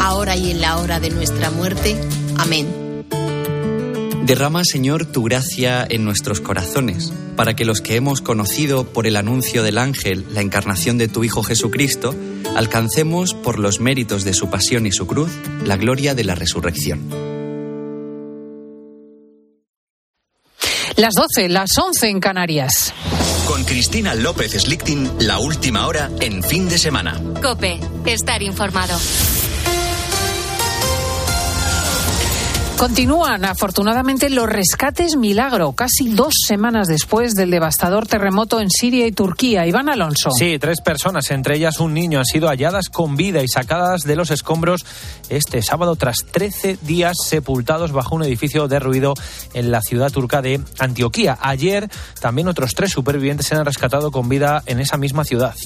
ahora y en la hora de nuestra muerte. Amén. Derrama, Señor, tu gracia en nuestros corazones, para que los que hemos conocido por el anuncio del ángel la encarnación de tu Hijo Jesucristo, alcancemos por los méritos de su pasión y su cruz la gloria de la resurrección. Las 12, las 11 en Canarias. Con Cristina López Slichting, la última hora en fin de semana. Cope, estar informado. Continúan afortunadamente los rescates milagro, casi dos semanas después del devastador terremoto en Siria y Turquía. Iván Alonso. Sí, tres personas, entre ellas un niño, han sido halladas con vida y sacadas de los escombros este sábado tras 13 días sepultados bajo un edificio derruido en la ciudad turca de Antioquía. Ayer también otros tres supervivientes se han rescatado con vida en esa misma ciudad.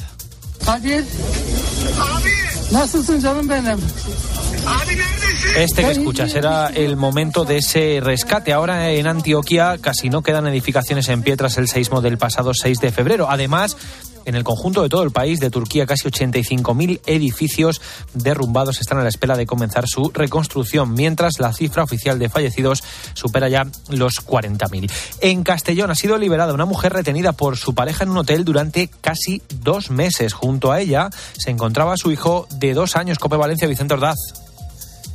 Este que escuchas era el momento de ese rescate. Ahora en Antioquia casi no quedan edificaciones en pie tras el seismo del pasado 6 de febrero. Además, en el conjunto de todo el país de Turquía, casi 85.000 edificios derrumbados están a la espera de comenzar su reconstrucción, mientras la cifra oficial de fallecidos supera ya los 40.000. En Castellón ha sido liberada una mujer retenida por su pareja en un hotel durante casi dos meses. Junto a ella se encontraba su hijo de dos años, Cope Valencia Vicente Ordaz.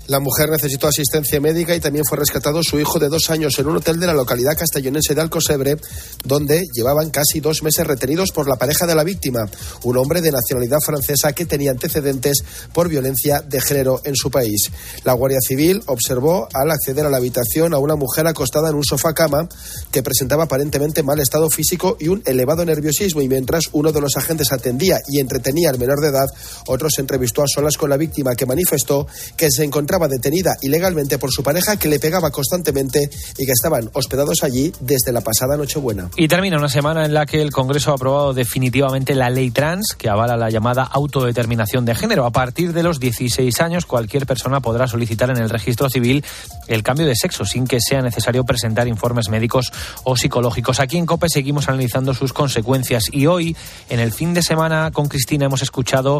La mujer necesitó asistencia médica y también fue rescatado su hijo de dos años en un hotel de la localidad castellonense de Alcosebre, donde llevaban casi dos meses retenidos por la pareja de la víctima, un hombre de nacionalidad francesa que tenía antecedentes por violencia de género en su país. La Guardia Civil observó al acceder a la habitación a una mujer acostada en un sofá cama que presentaba aparentemente mal estado físico y un elevado nerviosismo y mientras uno de los agentes atendía y entretenía al menor de edad, otro se entrevistó a solas con la víctima que manifestó que se encontraba detenida ilegalmente por su pareja que le pegaba constantemente y que estaban hospedados allí desde la pasada Nochebuena. Y termina una semana en la que el Congreso ha aprobado definitivamente la ley trans que avala la llamada autodeterminación de género. A partir de los 16 años cualquier persona podrá solicitar en el registro civil el cambio de sexo sin que sea necesario presentar informes médicos o psicológicos. Aquí en COPE seguimos analizando sus consecuencias y hoy en el fin de semana con Cristina hemos escuchado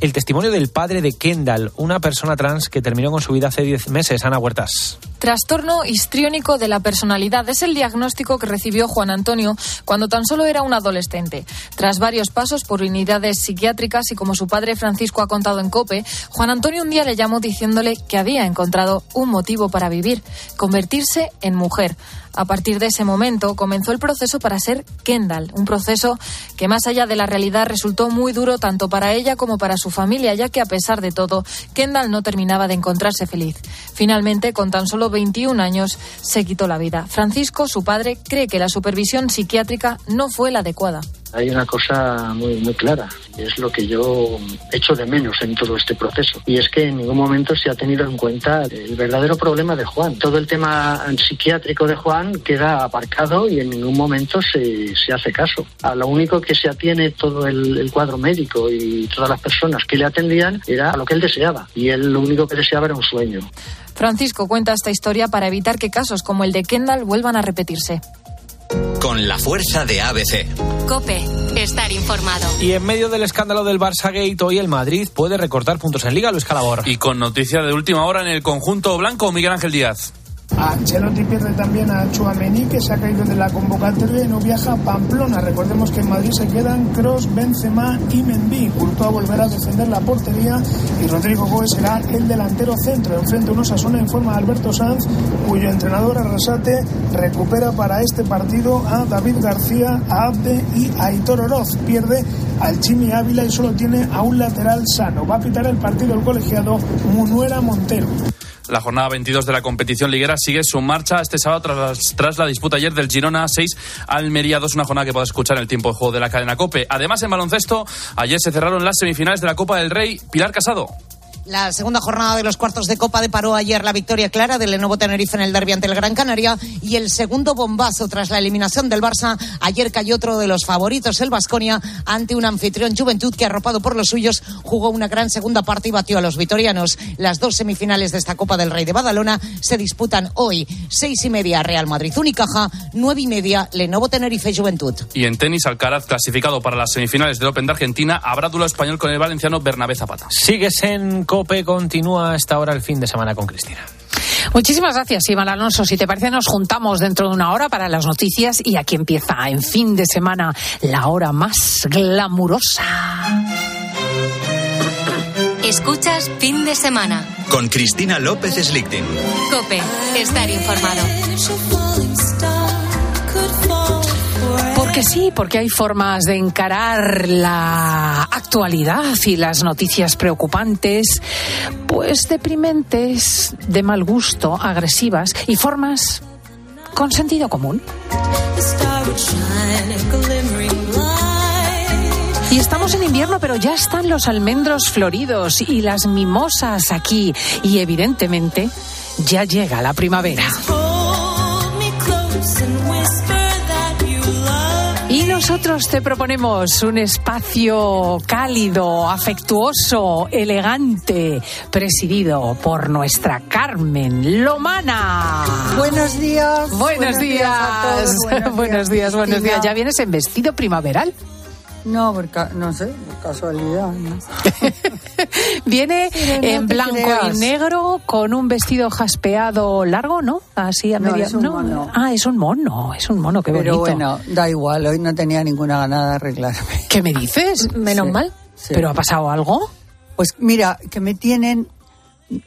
el testimonio del padre de Kendall, una persona trans que terminó con su vida hace 10 meses. Ana Huertas. Trastorno histriónico de la personalidad es el diagnóstico que recibió Juan Antonio cuando tan solo era un adolescente. Tras varios pasos por unidades psiquiátricas y como su padre Francisco ha contado en COPE, Juan Antonio un día le llamó diciéndole que había encontrado un motivo para vivir, convertirse en mujer. A partir de ese momento comenzó el proceso para ser Kendall, un proceso que más allá de la realidad resultó muy duro tanto para ella como para su familia, ya que a pesar de todo, Kendall no terminaba de encontrarse feliz. Finalmente, con tan solo 21 años, se quitó la vida. Francisco, su padre, cree que la supervisión psiquiátrica no fue la adecuada hay una cosa muy, muy clara, y es lo que yo echo de menos en todo este proceso, y es que en ningún momento se ha tenido en cuenta el verdadero problema de Juan. Todo el tema psiquiátrico de Juan queda aparcado y en ningún momento se, se hace caso. A lo único que se atiene todo el, el cuadro médico y todas las personas que le atendían era a lo que él deseaba, y él lo único que deseaba era un sueño. Francisco cuenta esta historia para evitar que casos como el de Kendall vuelvan a repetirse con la fuerza de ABC. Cope, estar informado. Y en medio del escándalo del Barça Gate, hoy el Madrid puede recortar puntos en Liga, Luis Calabor. Y con noticia de última hora en el conjunto blanco, Miguel Ángel Díaz. Ancelotti pierde también a Chuamení, que se ha caído de la convocatoria y no viaja a Pamplona. Recordemos que en Madrid se quedan Cross, Benzema y Mendy. Courtois volverá a defender la portería y Rodrigo Gómez será el delantero centro. Enfrente unos Osasuna en forma de Alberto Sanz, cuyo entrenador Arrasate recupera para este partido a David García, a Abde y a Aitor Oroz. Pierde al Chimi Ávila y solo tiene a un lateral sano. Va a pitar el partido el colegiado Munuera Montero. La jornada 22 de la competición liguera sigue su marcha este sábado tras, tras la disputa ayer del Girona 6 Almería 2, una jornada que puede escuchar en el tiempo de juego de la cadena Cope. Además, en baloncesto, ayer se cerraron las semifinales de la Copa del Rey. Pilar Casado. La segunda jornada de los cuartos de Copa deparó ayer la victoria clara del Lenovo Tenerife en el derbi ante el Gran Canaria y el segundo bombazo tras la eliminación del Barça. Ayer cayó otro de los favoritos, el Vasconia, ante un anfitrión Juventud que, arropado por los suyos, jugó una gran segunda parte y batió a los vitorianos. Las dos semifinales de esta Copa del Rey de Badalona se disputan hoy. Seis y media Real Madrid Unicaja, nueve y media Lenovo Tenerife Juventud. Y en tenis, Alcaraz clasificado para las semifinales del Open de Argentina, habrá duelo español con el valenciano Bernabé Zapata. Sigues en COPE continúa hasta ahora el fin de semana con Cristina. Muchísimas gracias, Iván Alonso. Si te parece, nos juntamos dentro de una hora para las noticias y aquí empieza en fin de semana la hora más glamurosa. Escuchas fin de semana. Con Cristina López Slichting. Cope, estar informado. Porque sí, porque hay formas de encarar la actualidad y las noticias preocupantes, pues deprimentes, de mal gusto, agresivas y formas con sentido común. Y estamos en invierno, pero ya están los almendros floridos y las mimosas aquí. Y evidentemente ya llega la primavera. Nosotros te proponemos un espacio cálido, afectuoso, elegante, presidido por nuestra Carmen Lomana. Buenos días. Buenos, días. a todos, buenos días, buenos días. ¿Ya vienes en vestido primaveral? No, por ca- no sé, casualidad. ¿no? Viene Sí, no en blanco creas. y negro con un vestido jaspeado largo, ¿no? Así a No, media. es un mono. Ah, es un mono, es un mono, qué Pero bonito. bueno, da igual, hoy no tenía ninguna ganada de arreglarme. ¿Qué me dices? Menos Sí, mal. sí. ¿Pero ha pasado algo? Pues mira, que me tienen,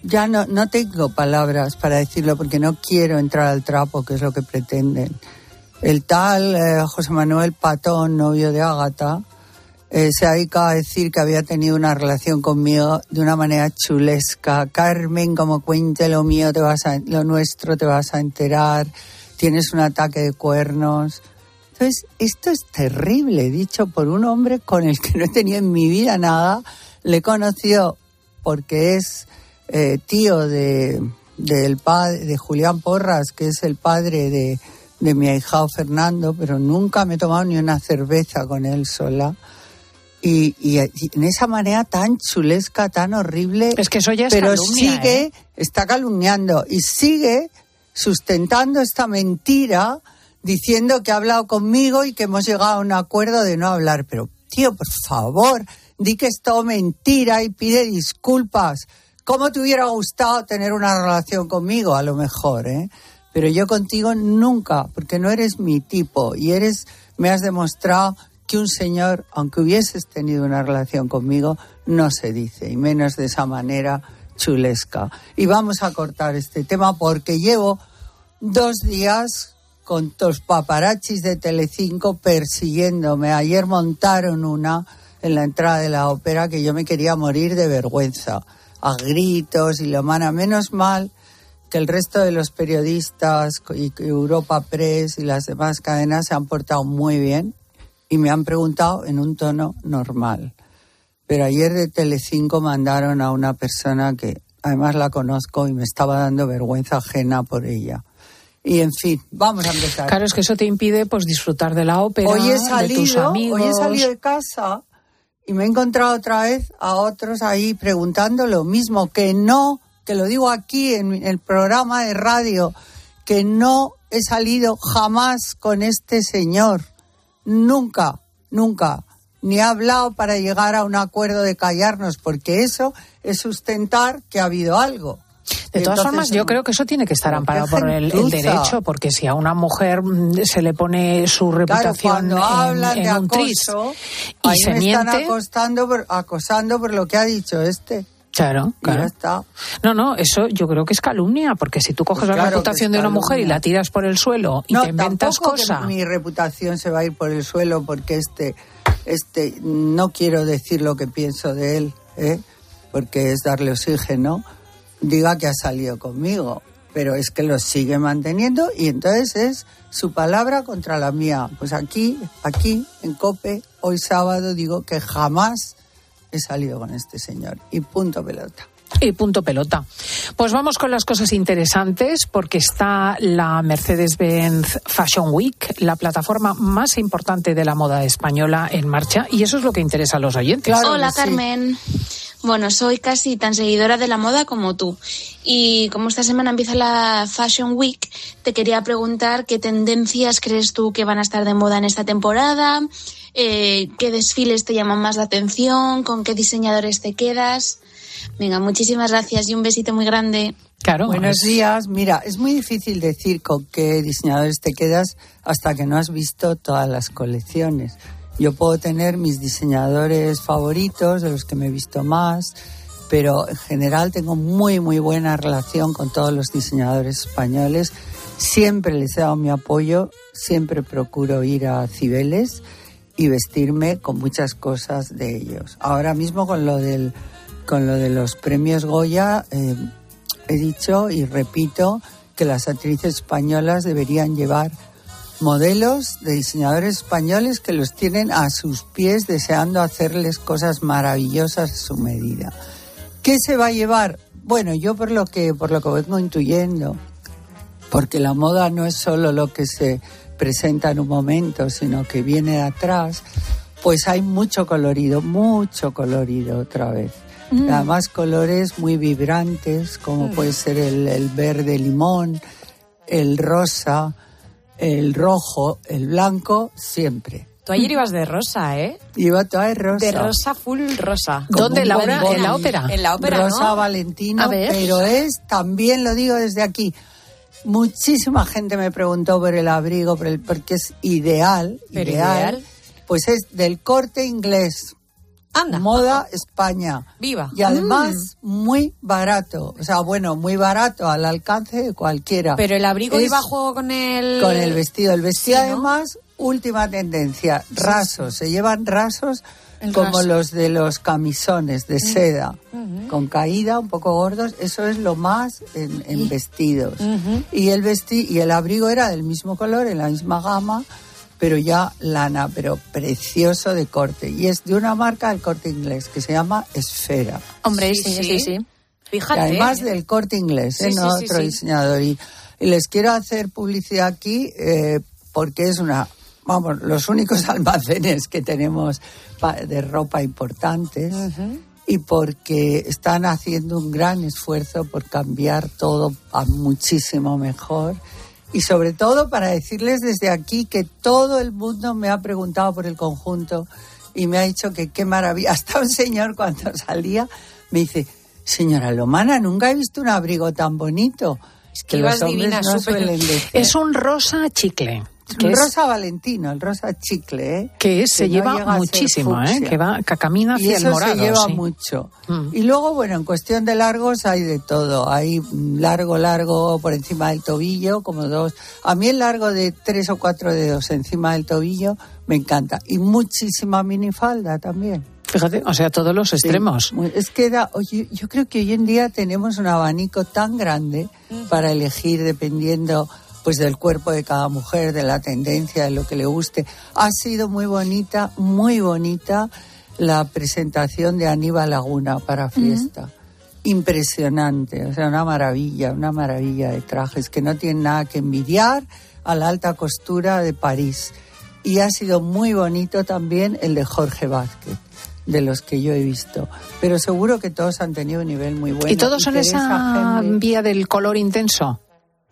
ya no, no tengo palabras para decirlo porque no quiero entrar al trapo, que es lo que pretenden. El tal eh, José Manuel Patón, novio de Ágata, eh, se ha dedicado a decir que había tenido una relación conmigo de una manera chulesca. Carmen, como cuente lo mío, te vas a, lo nuestro, te vas a enterar. Tienes un ataque de cuernos. Entonces, esto es terrible, dicho por un hombre con el que no he tenido en mi vida nada. Le conoció porque es eh, tío de, de Julián Porras, que es el padre de, de mi ahijado Fernando, pero nunca me he tomado ni una cerveza con él sola. Y, y- y en esa manera tan chulesca, tan horrible. Es que eso ya es Pero calumnia, sigue, ¿eh? está calumniando y sigue sustentando esta mentira diciendo que ha hablado conmigo y que hemos llegado a un acuerdo de no hablar. Pero, tío, por favor, di que es todo mentira y pide disculpas. ¿Cómo te hubiera gustado tener una relación conmigo? A lo mejor, ¿eh? Pero yo contigo nunca, porque no eres mi tipo y eres, me has demostrado que un señor, aunque hubieses tenido una relación conmigo, no se dice, y menos de esa manera chulesca. Y vamos a cortar este tema porque llevo dos días con los paparachis de Telecinco persiguiéndome. Ayer montaron una en la entrada de la ópera que yo me quería morir de vergüenza, a gritos y lo mana. Menos mal que el resto de los periodistas y Europa Press y las demás cadenas se han portado muy bien y me han preguntado en un tono normal. Pero ayer de Telecinco mandaron a una persona que además la conozco y me estaba dando vergüenza ajena por ella. Y en fin, vamos a empezar. Claro, es que eso te impide pues disfrutar de la ópera, Hoy he de tus salido, amigos. hoy he salido de casa y me he encontrado otra vez a otros ahí preguntando lo mismo, que no, que lo digo aquí en el programa de radio, que no he salido jamás con este señor. Nunca, nunca. Ni he hablado para llegar a un acuerdo de callarnos, porque eso es sustentar que ha habido algo. De todas Entonces, formas, yo creo que eso tiene que estar amparado por el, derecho, porque si a una mujer mm, se le pone su Claro, reputación cuando en, hablan en de un tris y ahí se me están miente, acostando por- acosando por lo que ha dicho este. Claro, ya claro. está. No, no, eso yo creo que es calumnia, porque si tú coges Pues la claro reputación de una mujer y la tiras por el suelo y no, te inventas cosas. mi reputación se va a ir por el suelo porque este, este, no quiero decir lo que pienso de él, ¿eh? porque es darle oxígeno, diga que ha salido conmigo, pero es que lo sigue manteniendo y entonces es su palabra contra la mía. Pues aquí, aquí, en COPE, hoy sábado, digo que jamás he salido con este señor. Y punto pelota. Y punto pelota. Pues vamos con las cosas interesantes porque está la Mercedes-Benz Fashion Week, la plataforma más importante de la moda española en marcha y eso es lo que interesa a los oyentes. Hola Carmen. Bueno, soy casi tan seguidora de la moda como tú. Y como esta semana empieza la Fashion Week, te quería preguntar qué tendencias crees tú que van a estar de moda en esta temporada, eh, qué desfiles te llaman más la atención, con qué diseñadores te quedas. Venga, muchísimas gracias y un besito muy grande. Claro. Buenos días. Mira, es muy difícil decir con qué diseñadores te quedas hasta que no has visto todas las colecciones. Yo puedo tener mis diseñadores favoritos, de los que me he visto más, pero en general tengo muy, muy buena relación con todos los diseñadores españoles. Siempre les he dado mi apoyo, siempre procuro ir a Cibeles y vestirme con muchas cosas de ellos. Ahora mismo con lo del con lo de los premios Goya eh, he dicho y repito que las actrices españolas deberían llevar modelos de diseñadores españoles que los tienen a sus pies deseando hacerles cosas maravillosas a su medida. ¿Qué se va a llevar? Bueno, yo por lo que por lo que vengo intuyendo, porque la moda no es solo lo que se presenta en un momento, sino que viene de atrás, pues hay mucho colorido, mucho colorido otra vez. Mm. Además colores muy vibrantes, como Mm. puede ser el, el verde limón, el rosa, el rojo, el blanco, siempre. Tú ayer ibas de rosa, ¿eh? Iba toda de rosa. De rosa, full rosa. ¿Dónde, Como Laura? bombón. ¿En la ópera? En la ópera, Rosa ¿no? Valentino, A ver. pero es, también lo digo desde aquí, muchísima gente me preguntó por el abrigo, por el, porque es ideal, Pero ideal, ideal. pues es del corte inglés. Anda. Moda España. Viva. Y además Mm. muy barato. O sea, bueno, muy barato al alcance de cualquiera. Pero el abrigo Es iba a juego con el... Con el vestido. El vestido Sí, ¿no? además, última tendencia, rasos. Se llevan rasos El como raso. los de los camisones de seda. Con caída, un poco gordos. Eso es lo más en, en vestidos. Y el vesti y el abrigo era del mismo color, en la misma gama, pero ya lana, pero precioso de corte. Y es de una marca del corte inglés que se llama Esfera. Hombre, Sí, sí, sí, sí. sí. Y Fíjate. además del corte inglés, ¿eh? Sí, no sí, sí, otro sí. diseñador. Y, y les quiero hacer publicidad aquí eh, porque es una, vamos, los únicos almacenes que tenemos de ropa importantes y porque están haciendo un gran esfuerzo por cambiar todo a muchísimo mejor. Y sobre todo para decirles desde aquí que todo el mundo me ha preguntado por el conjunto y me ha dicho que qué maravilla. Hasta un señor cuando salía me dice, señora Lomana, nunca he visto un abrigo tan bonito. Es que los hombres divina, no suelen decir. Es un rosa chicle. Que el es- rosa valentino, el rosa chicle, ¿eh? que se no lleva muchísimo, ¿eh? Que va, que camina y hacia el eso morado. se lleva sí. mucho. Mm. Y luego, bueno, en cuestión de largos hay de todo. Hay mm, largo, largo por encima del tobillo, como dos. A mí el largo de tres o cuatro dedos encima del tobillo me encanta. Y muchísima minifalda también. Fíjate, o sea, todos los extremos. Sí, es que da- oye, yo creo que hoy en día tenemos un abanico tan grande para elegir dependiendo pues del cuerpo de cada mujer, de la tendencia, de lo que le guste. Ha sido muy bonita, muy bonita la presentación de Aníbal Laguna para fiesta. Impresionante, o sea, una maravilla, una maravilla de trajes que no tienen nada que envidiar a la alta costura de París. Y ha sido muy bonito también el de Jorge Vázquez, de los que yo he visto. Pero seguro que todos han tenido un nivel muy bueno. ¿Y todos son Teresa esa Henry- vía del color intenso?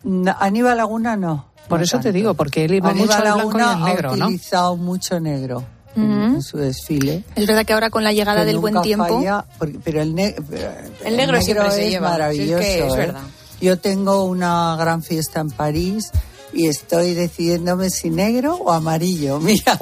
No, Aníbal Laguna no. Por no eso te tanto. digo, porque él iba mucho al blanco y al negro, ha ¿no? utilizado mucho negro en- en su desfile. Es verdad que ahora con la llegada del buen tiempo. falla, porque- pero el, ne- pero El negro siempre se es lleva, maravilloso. si es que es ¿eh? verdad. Yo tengo una gran fiesta en París y estoy decidiéndome si negro o amarillo. Mira,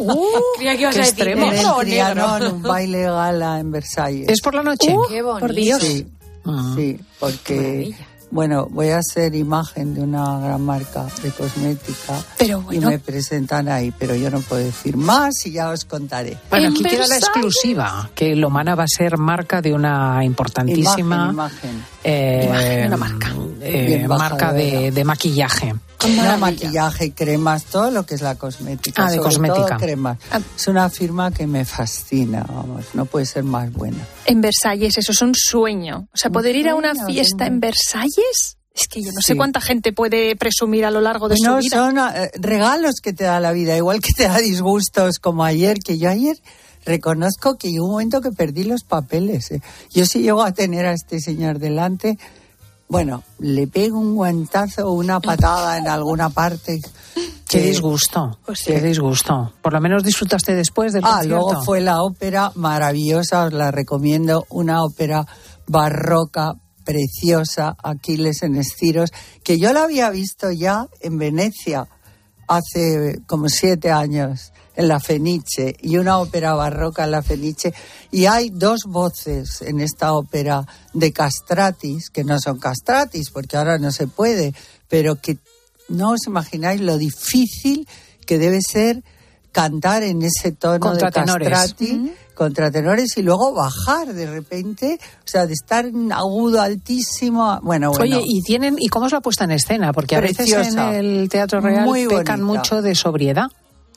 Creía que ibas qué a decir extremo. en negro o negro. Trianon, un baile gala en Versalles. ¿Es por la noche? Qué bonito. por Dios. Sí, Ah. sí, porque maravilla. Bueno, voy a hacer imagen de una gran marca de cosmética Pero y bueno. me presentan ahí, pero yo no puedo decir más y ya os contaré. Bueno, En aquí queda la exclusiva, que Lomana va a ser marca de una importantísima Imagen, imagen. eh, Imagen, una marca. eh, marca de, de maquillaje. No, maquillaje, cremas, todo lo que es la cosmética. Ah, de sobre cosmética. todo cremas. Ah. Es una firma que me fascina, vamos, no puede ser más buena. En Versalles, eso es un sueño. O sea, poder ir a una fiesta en Versalles, es que yo no sé Sí. cuánta gente puede presumir a lo largo de No su vida. son eh, regalos que te da la vida, igual que te da disgustos como ayer, que yo ayer reconozco que hubo un momento que perdí los papeles. eh. Yo si llego a tener a este señor delante, bueno, le pego un guantazo o una patada en alguna parte. Qué disgusto, Pues sí. qué disgusto. Por lo menos disfrutaste después del Ah, concierto. luego fue la ópera maravillosa, os la recomiendo, una ópera barroca, preciosa, Aquiles en estiros, que yo la había visto ya en Venecia hace como siete años en la Fenice y una ópera barroca en la Fenice y hay dos voces en esta ópera de castratis que no son castratis porque ahora no se puede pero que no os imagináis lo difícil que debe ser cantar en ese tono de castrati contratenores y luego bajar de repente o sea de estar en agudo altísimo bueno bueno Oye, ¿y tienen y cómo es la puesta en escena? Porque a veces Preciosa. en el Teatro Real Muy pecan bonita. mucho de sobriedad.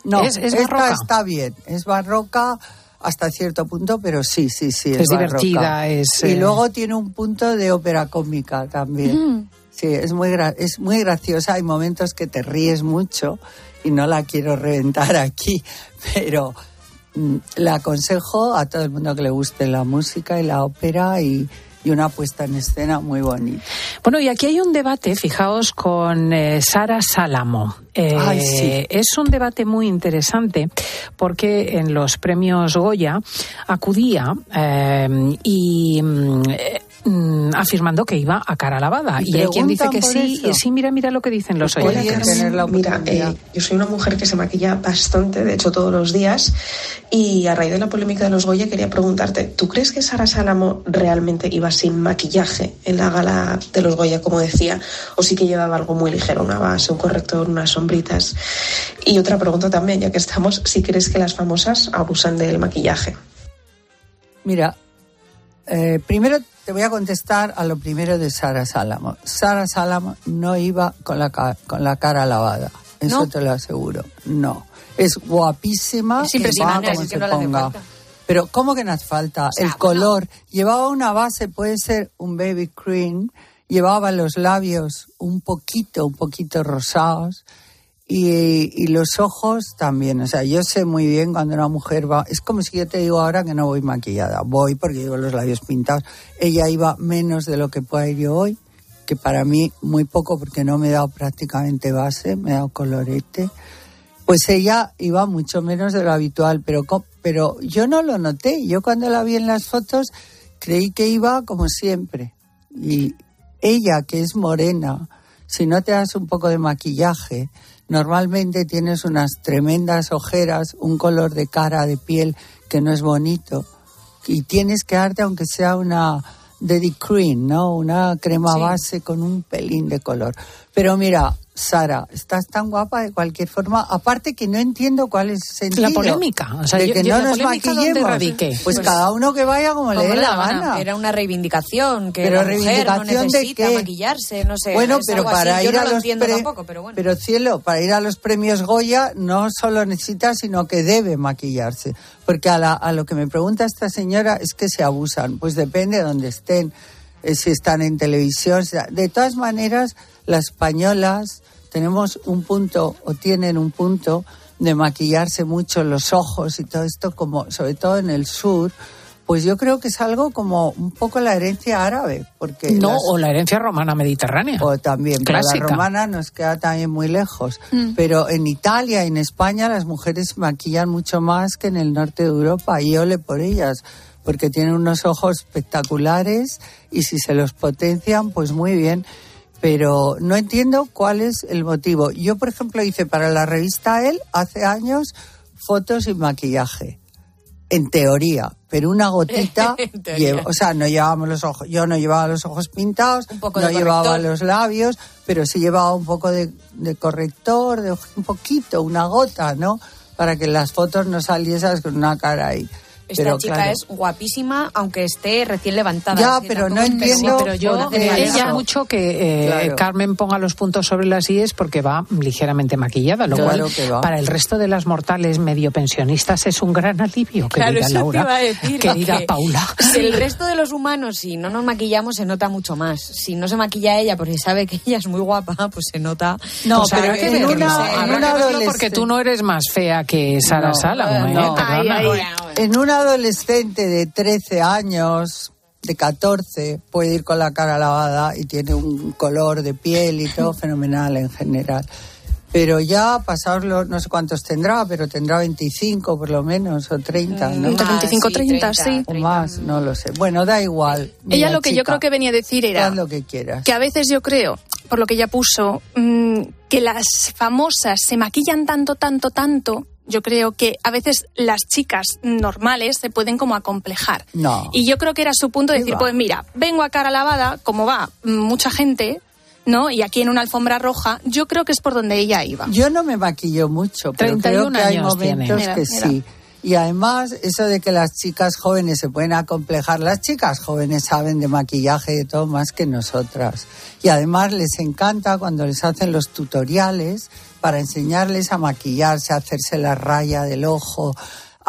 No, es, es esta barroca. está bien, es barroca hasta cierto punto, pero sí, sí, sí. Es, Es divertida, es, Y eh, luego tiene un punto de ópera cómica también. Sí, es muy, gra- es muy graciosa. Hay momentos que te ríes mucho y no la quiero reventar aquí, pero mm, la aconsejo a todo el mundo que le guste la música y la ópera y, y una puesta en escena muy bonita. Bueno, y aquí hay un debate, fijaos, con eh, Sara Salamo. Eh, Ay, sí. Es un debate muy interesante porque en los premios Goya acudía eh, y mm, afirmando que iba a cara lavada. Y Y, hay quien dice que sí, eso. y sí, mira, mira lo que dicen los Pues oyentes. la Mira, eh, yo soy una mujer que se maquilla bastante, de hecho todos los días, y a raíz de la polémica de los Goya quería preguntarte, ¿tú crees que Sara Salamo realmente iba sin maquillaje en la gala de los Goya, como decía, o sí que llevaba algo muy ligero, una base, un corrector, unas sombritas? Y otra pregunta también, ya que estamos, si crees que las famosas abusan del maquillaje. Mira, eh, primero te voy a contestar a lo primero de Sara Salamo. Sara Salamo no iba con la, con la cara lavada, eso ¿No? te lo aseguro. No. Es guapísima. Es impresionante, como es que se no ponga. Pero ¿cómo que no hace falta? sea, el color. Llevaba una base, puede ser un baby cream. Llevaba los labios un poquito, un poquito rosados. Y, y los ojos también. O sea, yo sé muy bien cuando una mujer va. Es como si yo te digo ahora que no voy maquillada. Voy porque llevo los labios pintados. Ella iba menos de lo que pueda ir yo hoy, que para mí muy poco porque no me he dado prácticamente base, me he dado colorete. Pues ella iba mucho menos de lo habitual, pero, pero yo no lo noté. Yo cuando la vi en las fotos creí que iba como siempre. Y ella, que es morena, si no te das un poco de maquillaje, normalmente tienes unas tremendas ojeras, un color de cara, de piel que no es bonito. Y tienes que darte, aunque sea una Daddy Cream, ¿no? Una crema Sí. base con un pelín de color. Pero mira, Sara, estás tan guapa de cualquier forma. Aparte que no entiendo cuál es el sentido. La polémica. O sea, de que yo no nos polémica, ¿dónde maquillemos. Pues, Pues- cada uno que vaya como, le dé la gana. Era una reivindicación, que Pero la mujer no reivindicación de necesita qué? maquillarse, no sé. Bueno, pero para ir Yo no a lo los entiendo pre- tampoco, pero bueno. Pero cielo, para ir a los premios Goya no solo necesita, sino que debe maquillarse. Porque a, la- a lo que me pregunta esta señora es que se abusan. Pues depende de dónde estén, si están en televisión. si- De todas maneras, las españolas tenemos un punto, o tienen un punto, de maquillarse mucho los ojos y todo esto, como sobre todo en el sur. Pues yo creo que es algo como un poco la herencia árabe, porque No, las- o la herencia romana mediterránea. o también, pero Clásica. la romana nos queda también muy lejos. Mm. Pero en Italia y en España las mujeres maquillan mucho más que en el norte de Europa y ole por ellas, porque tienen unos ojos espectaculares y si se los potencian, pues muy bien. Pero no entiendo cuál es el motivo. Yo, por ejemplo, hice para la revista El hace años fotos sin maquillaje. En teoría, pero una gotita, En teoría. lleva- o sea, no llevábamos los ojos, yo no llevaba los ojos pintados, Un poco no llevaba los labios, pero sí llevaba un poco de, de corrector, de, un poquito, una gota, ¿no? Para que las fotos no salieses con una cara ahí. Esta Pero, chica claro, es guapísima, aunque esté recién levantada. Ya, pero no entiendo- que- pero yo ella mucho que eh, Claro. Carmen ponga los puntos sobre las IES porque va ligeramente maquillada, lo Claro cual que para el resto de las mortales medio pensionistas es un gran alivio, Claro, querida eso Laura, te iba a decir. que Paula. Si el resto de los humanos, si no nos maquillamos, se nota mucho más. Si no se maquilla ella porque sabe que ella es muy guapa, pues se nota. No, O sea, pero que en una- no sé. en una que porque tú no eres más fea que Sara No, ¿eh? no. Perdona. Ay, ay, En un adolescente de 13 años, de 14, puede ir con la cara lavada y tiene un color de piel y todo fenomenal en general. Pero ya pasados los, no sé cuántos tendrá, pero tendrá 25 por lo menos, o 30, ¿no? Entre 25 30, sí. O más, no lo sé. Bueno, da igual. Ella lo que yo creo que venía a decir era haz lo que quieras. que a veces yo creo, por lo que ella puso, mm, que las famosas se maquillan tanto, tanto, tanto. Yo creo que a veces las chicas normales se pueden como acomplejar. No. Y yo creo que era su punto de ¿Qué decir, va? pues mira, vengo a cara lavada, como va mm, mucha gente, ¿no? Y aquí en una alfombra roja, yo creo que es por donde ella iba. Yo no me maquillo mucho, pero creo 31 que hay años momentos tiene. Mira, que mira. sí. Y además, eso de que las chicas jóvenes se pueden acomplejar, las chicas jóvenes saben de maquillaje y de todo más que nosotras. Y además les encanta cuando les hacen los tutoriales para enseñarles a maquillarse, a hacerse la raya del ojo,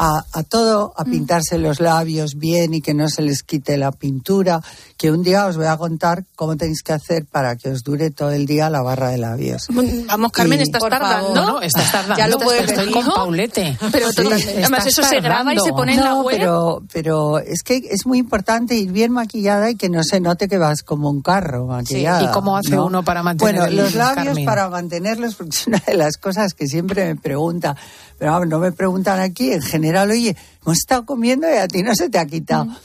a, a todo, Mm. a pintarse los labios bien y que no se les quite la pintura. Que un día os voy a contar cómo tenéis que hacer para que os dure todo el día la barra de labios. Vamos, Carmen, Y- estás tardando. favor. No, estás tardando. Ya lo puedes Estoy decir, con ¿no? Paulete. Pero totalmente. Además, eso se graba y se tardando. pone en la No, web. pero, pero es que es muy importante ir bien maquillada y que no se note que vas como un carro maquillada. ¿Y cómo hace ¿no? uno para mantener Bueno, el los labios Carmen? para mantenerlos, porque es una de las cosas que siempre me pregunta. Pero vamos, no me preguntan aquí, en general, oye, hemos estado comiendo y a ti no se te ha quitado. Mm.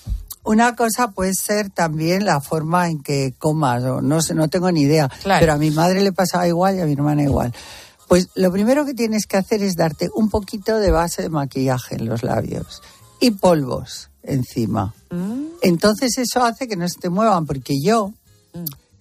Una cosa puede ser también la forma en que comas, o no sé, no tengo ni idea. Claro. Pero a mi madre le pasaba igual y a mi hermana igual. Pues lo primero que tienes que hacer es darte un poquito de base de maquillaje en los labios y polvos encima. Entonces eso hace que no se te muevan, porque yo,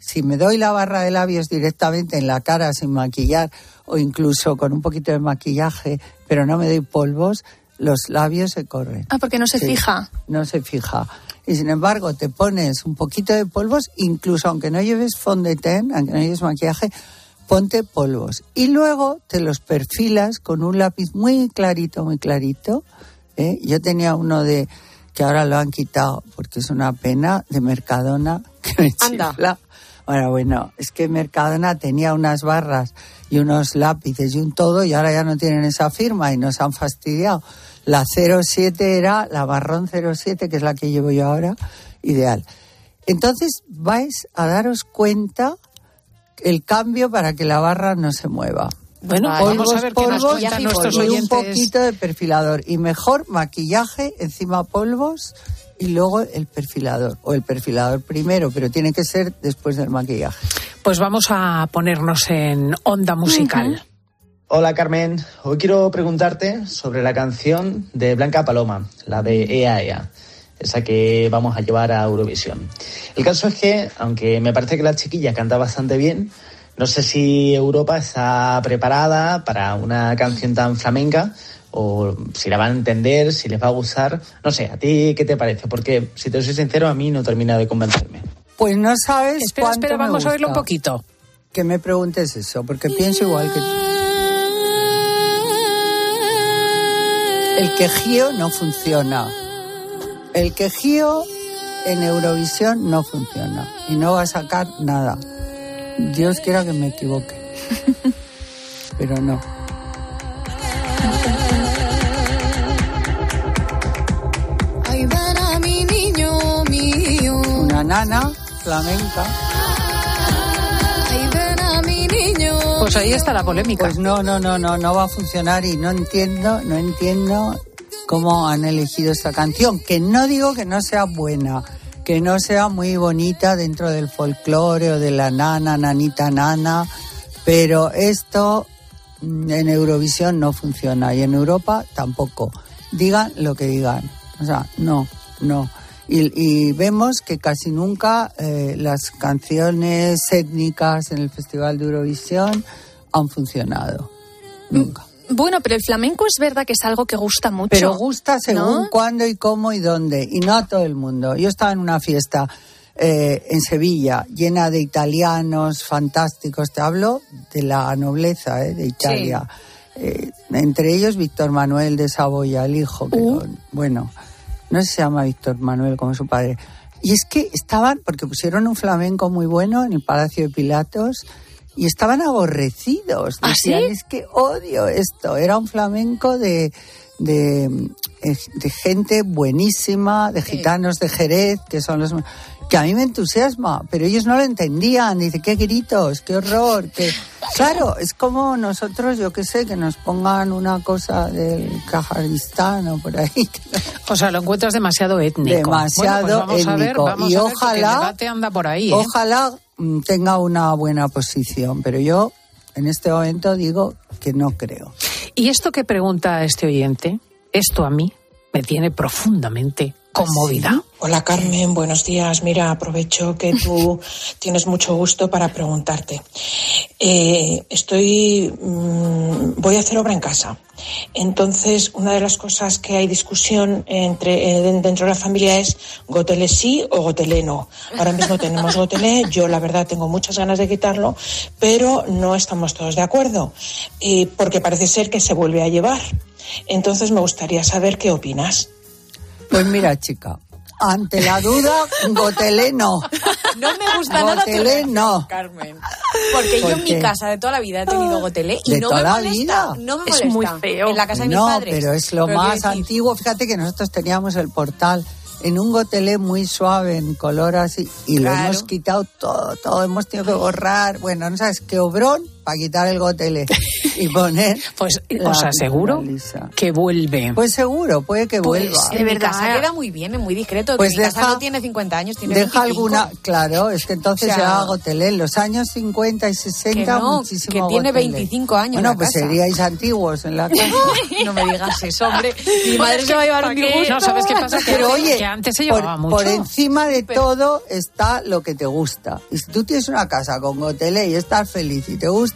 si me doy la barra de labios directamente en la cara sin maquillar o incluso con un poquito de maquillaje, pero no me doy polvos, los labios se corren. Ah, porque no se Sí, fija. No se fija. Y sin embargo, te pones un poquito de polvos, incluso aunque no lleves fondant, aunque no lleves maquillaje, ponte polvos. Y luego te los perfilas con un lápiz muy clarito, muy clarito. ¿eh? Yo tenía uno de que ahora lo han quitado porque es una pena de Mercadona que me Anda. chifla. Bueno, bueno, es que Mercadona tenía unas barras y unos lápices y un todo y ahora ya no tienen esa firma y nos han fastidiado. La 07 era la marrón 07, que es la que llevo yo ahora, ideal. Entonces vais a daros cuenta el cambio para que la barra no se mueva. Bueno, Polvos, vamos a ver qué nos polvos y polvos. Un poquito de perfilador. Y mejor maquillaje, encima polvos y luego el perfilador. O el perfilador primero, pero tiene que ser después del maquillaje. Pues vamos a ponernos en onda musical. Hola Carmen, hoy quiero preguntarte sobre la canción de Blanca Paloma, la de Ea Ea, esa que vamos a llevar a Eurovisión. El caso es que, aunque me parece que la chiquilla canta bastante bien, no sé si Europa está preparada para una canción tan flamenca o si la van a entender, si les va a gustar. No sé, ¿a ti qué te parece? Porque, si te soy sincero, a mí no termina de convencerme. Pues no sabes Espera, cuánto espera, me vamos a oírlo un poquito. Que me preguntes eso, porque pienso igual que tú. El quejío no funciona. El quejío en Eurovisión no funciona y no va a sacar nada. Dios quiera que me equivoque. Pero no. Una nana flamenca. Pues ahí está la polémica. Pues no, no, no, no, no va a funcionar y no entiendo, no entiendo cómo han elegido esta canción. Que no digo que no sea buena, que no sea muy bonita dentro del folclore o de la nana, nanita, nana, pero esto mm, en Eurovisión no funciona y en Europa tampoco. Digan lo que digan. O sea, no, no. Y, y vemos que casi nunca eh, las canciones étnicas en el Festival de Eurovisión han funcionado. Nunca. Bueno, pero el flamenco es verdad que es algo que gusta mucho. Pero gusta según ¿no? cuándo y cómo y dónde. Y no a todo el mundo. Yo estaba en una fiesta eh, en Sevilla llena de italianos fantásticos. Te hablo de la nobleza eh, de Italia. Eh, entre ellos Víctor Manuel de Saboya, el hijo. que Uh. no- bueno, no se llama Víctor Manuel como su padre. Y es que estaban, porque pusieron un flamenco muy bueno en el Palacio de Pilatos, y estaban aborrecidos. ¿Ah, Decían, sí? es que odio esto. Era un flamenco de, de, eh, de gente buenísima, de gitanos de Jerez, que son los que a mí me entusiasma, pero ellos no lo entendían. Dice, qué gritos, qué horror, qué... Claro, es como nosotros, yo que sé, que nos pongan una cosa del Kazajistán o por ahí. O sea, lo encuentras demasiado étnico. Demasiado Bueno, pues vamos a ver, étnico. y a ver, porque ojalá, el debate anda por ahí. ¿eh? ojalá mm, tenga una buena posición, pero yo en este momento digo que no creo. Y esto que pregunta este oyente, esto a mí me tiene profundamente conmovida. Hola Carmen, buenos días. Mira, aprovecho que tú tienes mucho gusto para preguntarte. Eh, estoy, mm, voy a hacer obra en casa. Entonces, una de las cosas que hay discusión entre eh, dentro de la familia es gotelé sí o gotelé no. Ahora mismo tenemos gotelé. Yo, la verdad, tengo muchas ganas de quitarlo, pero no estamos todos de acuerdo, eh, porque parece ser que se vuelve a llevar. Entonces, me gustaría saber qué opinas. Pues mira, chica, ante la duda, gotelé no. No me gusta nada tu Gotelé reacción, no. Carmen. Porque yo ¿Por en mi casa de toda la vida he tenido gotelé y De no toda me la molesta. vida. No me Es molesta. muy feo. En la casa de mis no, padres. pero es lo Pero más antiguo. Fíjate que nosotros teníamos el portal en un gotelé muy suave, en color así, y lo hemos quitado todo, todo hemos tenido que borrar. Bueno, no sabes qué obrón para quitar el gotelé y poner. Pues la- os aseguro la lisa. que vuelve. Pues seguro, puede que Pues vuelva. en mi casa queda muy bien, es muy discreto. Pues mi casa deja- no tiene 50 años, tiene Deja 25. alguna, claro, es que entonces O sea, ya gotelé. En los años 50 y 60, Que no, muchísimo que tiene gotelé. 25 años Bueno, la pues casa. seríais antiguos en la casa. no me digas eso, hombre. Mi madre se va a llevar un disgusto. No, ¿sabes qué pasa? Que, Pero antes- oye, que antes se por, llevaba mucho. por encima de todo está lo que te gusta. Y si tú tienes una casa con gotelé y estás feliz y te gusta,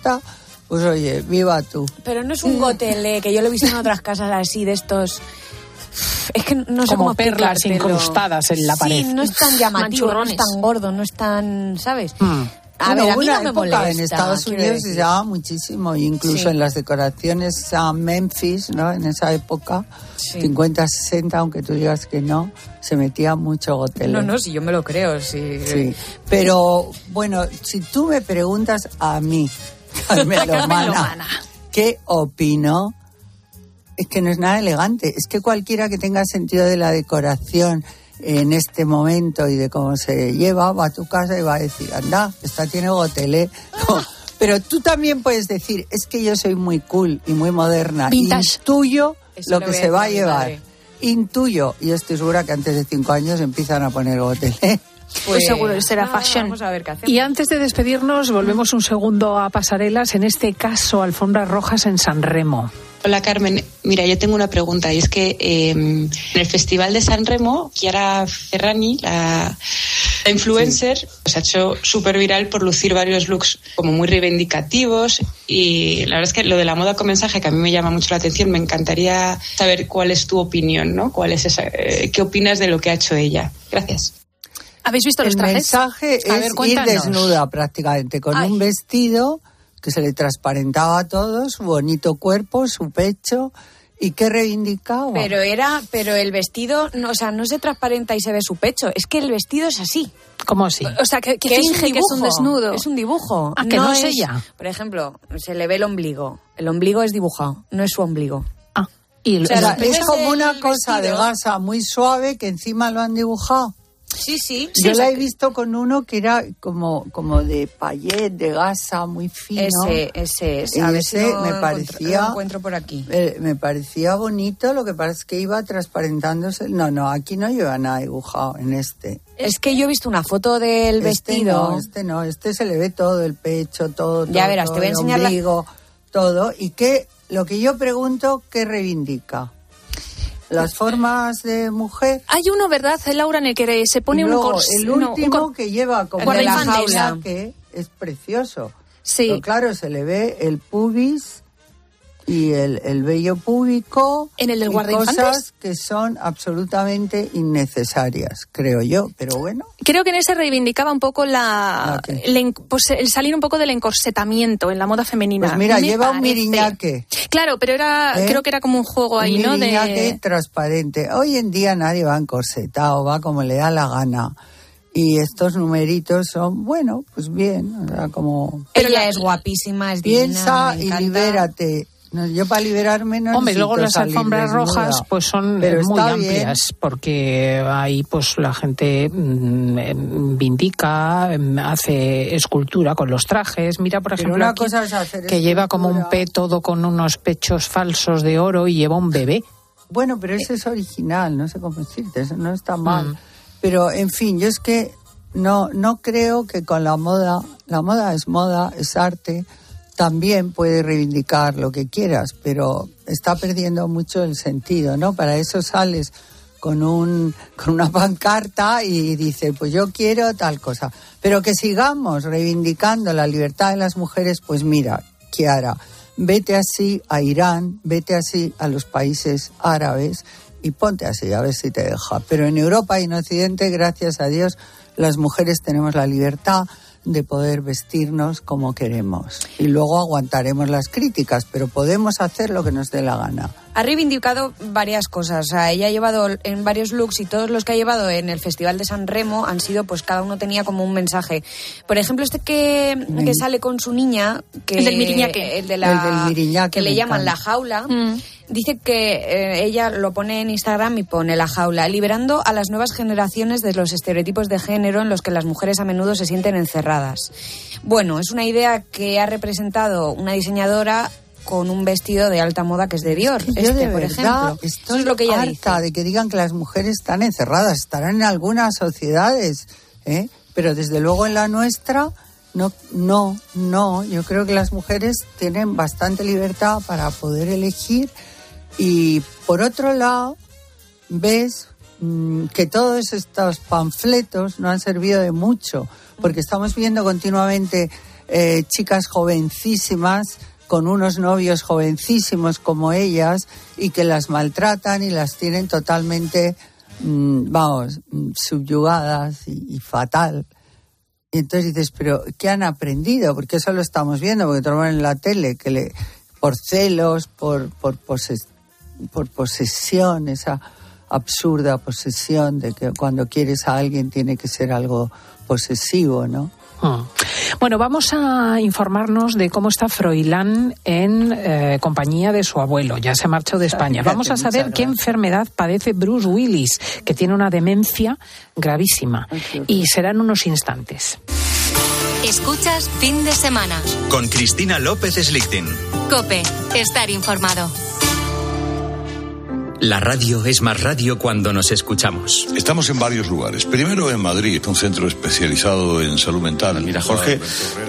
pues oye, viva tú. Pero no es un gotelé, que yo lo he visto en otras casas así de estos. Es que no sé Como cómo perlas incrustadas en la pared. Sí, no es tan llamativo, no es Manchurrones. tan gordo, no es tan, ¿sabes? Hmm. A Bueno, ver, a mí una no me época molesta. en Estados Unidos se llevaba muchísimo, incluso Sí. en las decoraciones a Memphis, ¿no? En esa época, 50, 60, aunque tú digas que no, se metía mucho gotelé. No, no, si yo me lo creo, sí. Sí, pero bueno, si tú me preguntas a mí, Carmen Carmen Lomana, Lomana. ¿qué opino? Es que no es nada elegante. Es que cualquiera que tenga sentido de la decoración en este momento y de cómo se lleva, va a tu casa y va a decir, anda, esta tiene gotelé. No, Pero tú también puedes decir, es que yo soy muy cool y muy moderna. Vintage. Intuyo Eso lo que se va a llevar. Intuyo, y estoy segura que antes de cinco años empiezan a poner gotelé. Pues seguro, será fashion. Vamos a ver qué hacemos. Y antes de despedirnos, volvemos un segundo a pasarelas, en este caso, alfombras rojas en San Remo. Hola Carmen, mira, yo tengo una pregunta y es que eh, en el Festival de San Remo, Chiara Ferrani, la, la influencer, se ha hecho súper viral por lucir varios looks como muy reivindicativos y la verdad es que lo de la moda con mensaje que a mí me llama mucho la atención, me encantaría saber cuál es tu opinión, ¿no? ¿Cuál es esa, eh, ¿Qué opinas de lo que ha hecho ella? Gracias. ¿Habéis visto los El trajes? mensaje A es ver, ir desnuda prácticamente, con Ay. un vestido que se le transparentaba todo, su bonito cuerpo, su pecho, y que reivindicaba. Pero era, pero el vestido, no, o sea, no se transparenta y se ve su pecho. Es que el vestido es así. ¿Cómo así? O sea, que, que Que finge que es un desnudo. Es un dibujo. Ah, que no es ella. Por ejemplo, se le ve el ombligo. El ombligo es dibujado, no es su ombligo. Ah, y el- O sea, es como una cosa de vestido- gasa muy suave que encima lo han dibujado. Sí, sí. Yo la he visto con uno que era como, como de payet, de gasa, muy fino. Ese, ese, ese. A ese me parecía- lo encuentro por aquí. Eh, me parecía bonito, lo que pasa es que iba transparentándose. No, no, aquí no lleva nada dibujado en este. Es que yo he visto una foto del Este vestido. no, este no, este se le ve todo, el pecho, todo, Ya todo, verás, te voy a el enseñar la- ombligo, todo. Y que, lo que yo pregunto, ¿qué reivindica? Las formas de mujer. Hay uno, ¿verdad, Laura, en el que se pone y un luego cors... el no, un último cor- que lleva como guardainfantes. jaula que es precioso. Sí. Pero claro, se le ve el pubis y el, el vello púbico ¿En el del guardainfantes? cosas que son absolutamente innecesarias, creo yo. Pero bueno, Creo que en ese reivindicaba un poco la, ¿La qué? el, en- pues, el salir un poco del encorsetamiento en la moda femenina. pues mira, Me lleva un miriñaque. Claro, pero era, ¿Eh? creo que era como un juego ahí, un ¿no? miriñaque De... transparente. Hoy en día nadie va encorsetado, va como le da la gana. Y estos numeritos son, bueno, pues bien, o sea, como Ella es guapísima, es divina. piensa y libérate No, yo para liberarme no Hombre, luego las alfombras rojas pues son Pero eh, muy bien. amplias porque ahí pues la gente mm, vindica, mm, hace escultura con los trajes. Mira, por ejemplo, aquí, que lleva como un escultura. P todo con unos pechos falsos de oro y lleva un bebé. Bueno, pero ese es original, no sé cómo decirte, eso no está Mm. mal. Pero, en fin, yo es que no, no creo que con la moda, la moda es moda, es arte, también puede reivindicar lo que quieras, pero está perdiendo mucho el sentido, ¿no? Para eso sales con, un, con una pancarta y dices, pues yo quiero tal cosa. Pero que sigamos reivindicando la libertad de las mujeres, pues mira, Kiara, vete así a Irán, vete así a los países árabes y ponte así, a ver si te deja. Pero en Europa y en Occidente, gracias a Dios, las mujeres tenemos la libertad de poder vestirnos como queremos. Y luego aguantaremos las críticas, pero podemos hacer lo que nos dé la gana. Ha reivindicado varias cosas. O sea, ella ha llevado en varios looks y todos los que ha llevado en el Festival de San Remo han sido, pues cada uno tenía como un mensaje. Por ejemplo, este que, que sale con su niña, que El del miriñaque. el de la, El del miriñaque que le llaman encanta. la jaula. Dice que eh, ella lo pone en Instagram y pone la jaula, liberando a las nuevas generaciones de los estereotipos de género en los que las mujeres a menudo se sienten encerradas. Bueno, es una idea que ha representado una diseñadora con un vestido de alta moda que es de Dior. Yo este, de por verdad ejemplo. Estoy es lo que ella harta dice. de que digan que las mujeres están encerradas. Estarán en algunas sociedades, ¿eh? pero desde luego en la nuestra no, no, no. Yo creo que las mujeres tienen bastante libertad para poder elegir y por otro lado ves mm, que todos estos panfletos no han servido de mucho porque estamos viendo continuamente eh, chicas jovencísimas con unos novios jovencísimos como ellas y que las maltratan y las tienen totalmente, mm, vamos, mm, subyugadas y, fatal. Y entonces dices, pero ¿qué han aprendido? Porque eso lo estamos viendo, porque te lo ven en la tele, que le, por celos, por, por, poses- por posesión, esa absurda posesión de que cuando quieres a alguien tiene que ser algo posesivo, ¿no? Mm. Bueno, vamos a informarnos de cómo está Froilán en eh, compañía de su abuelo. Ya se ha marchado de España. Vamos a saber qué enfermedad padece Bruce Willis, que tiene una demencia gravísima. Y será en unos instantes. Escuchas fin de semana. Con Cristina López Slichting. Cope, estar informado. La radio es más radio cuando nos escuchamos. Estamos en varios lugares. Primero en Madrid, un centro especializado en salud mental. Mira, Jorge,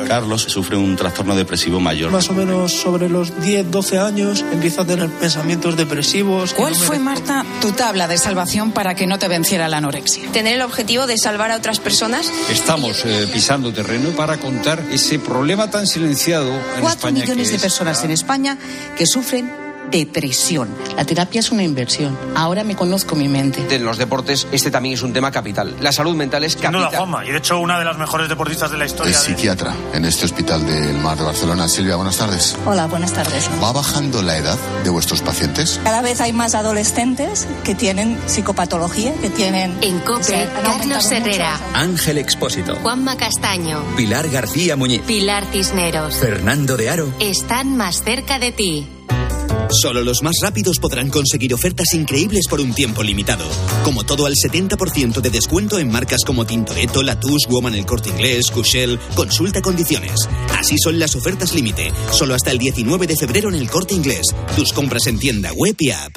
Carlos sufre un trastorno depresivo mayor. Más o menos sobre los 10, 12 años empieza a tener pensamientos depresivos. ¿Cuál fue, Marta, tu tabla de salvación para que no te venciera la anorexia? Tener el objetivo de salvar a otras personas. Estamos eh, pisando terreno para contar ese problema tan silenciado en Cuatro España millones que de personas en España que sufren depresión. La terapia es una inversión. Ahora me conozco mi mente. En los deportes este también es un tema capital. La salud mental es Sin duda, capital. Juanma. Y de hecho, una de las mejores deportistas de la historia. Es psiquiatra en este hospital del Mar de Barcelona. Silvia, buenas tardes. Hola, buenas tardes. ¿Va bajando la edad de vuestros pacientes? Cada vez hay más adolescentes que tienen psicopatología, que tienen... En Cope, Carlos Herrera, Ángel Expósito. Juanma Castaño, Pilar García Muñiz. Pilar Cisneros. Fernando de Aro. Están más cerca de ti. Solo los más rápidos podrán conseguir ofertas increíbles por un tiempo limitado. Como todo al 70% de descuento en marcas como Tintoretto, Latus, Woman El Corte Inglés, Cushell. Consulta condiciones. Así son las ofertas límite. Solo hasta el 19 de febrero en El Corte Inglés. Tus compras en tienda web y app.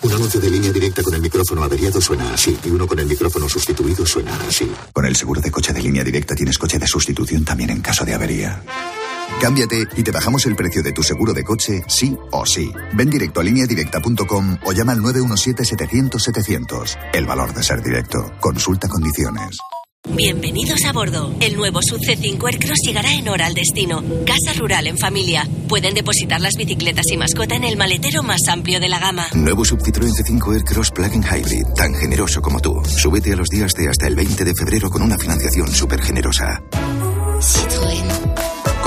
Un anuncio de línea directa con el micrófono averiado suena así y uno con el micrófono sustituido suena así. Con el seguro de coche de línea directa tienes coche de sustitución también en caso de avería. Cámbiate y te bajamos el precio de tu seguro de coche, sí o sí. Ven directo a lineadirecta.com o llama al 917-700-700. El valor de ser directo. Consulta condiciones. Bienvenidos a bordo. El nuevo Sub C5 Aircross llegará en hora al destino. Casa rural en familia. Pueden depositar las bicicletas y mascota en el maletero más amplio de la gama. Nuevo Sub Citroën C5 Aircross Plug-in Hybrid. Tan generoso como tú. Súbete a los días de hasta el 20 de febrero con una financiación súper generosa.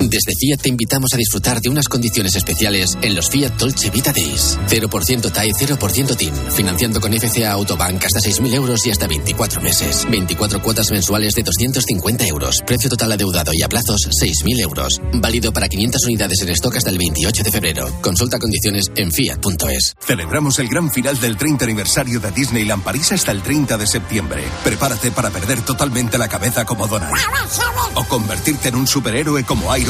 Desde Fiat te invitamos a disfrutar de unas condiciones especiales en los Fiat Dolce Vita Days. 0% TAE, 0% TIN. Financiando con FCA Autobank hasta 6.000 euros y hasta 24 meses. 24 cuotas mensuales de 250 euros. Precio total adeudado y a plazos 6.000 euros. Válido para 500 unidades en stock hasta el 28 de febrero. Consulta condiciones en fiat.es. Celebramos el gran final del 30 aniversario de Disneyland París hasta el 30 de septiembre. Prepárate para perder totalmente la cabeza como Donald. O convertirte en un superhéroe como Iron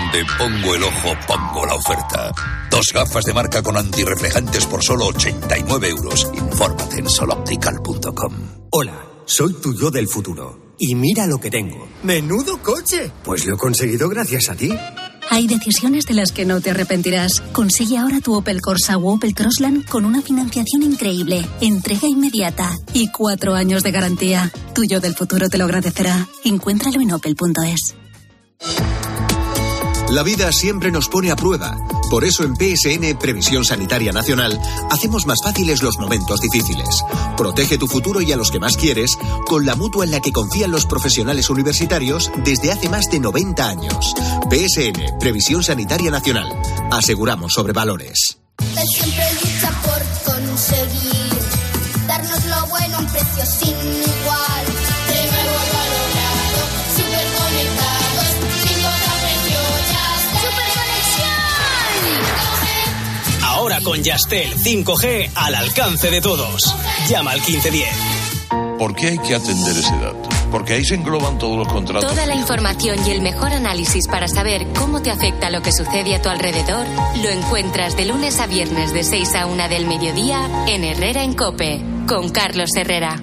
Donde pongo el ojo, pongo la oferta. Dos gafas de marca con antirreflejantes por solo 89 euros. Infórmate en soloptical.com. Hola, soy tu yo del futuro. Y mira lo que tengo. ¡Menudo coche! Pues lo he conseguido gracias a ti. Hay decisiones de las que no te arrepentirás. Consigue ahora tu Opel Corsa o Opel Crossland con una financiación increíble, entrega inmediata y cuatro años de garantía. Tu yo del futuro te lo agradecerá. Encuéntralo en opel.es. La vida siempre nos pone a prueba. Por eso en PSN Previsión Sanitaria Nacional hacemos más fáciles los momentos difíciles. Protege tu futuro y a los que más quieres con la mutua en la que confían los profesionales universitarios desde hace más de 90 años. PSN Previsión Sanitaria Nacional. Aseguramos sobre valores. Siempre lucha por conseguir darnos lo bueno a un precio sin Ahora con Yastel 5G al alcance de todos. Llama al 1510. ¿Por qué hay que atender ese dato? Porque ahí se engloban todos los contratos. Toda la información y el mejor análisis para saber cómo te afecta lo que sucede a tu alrededor lo encuentras de lunes a viernes de 6 a 1 del mediodía en Herrera en Cope con Carlos Herrera.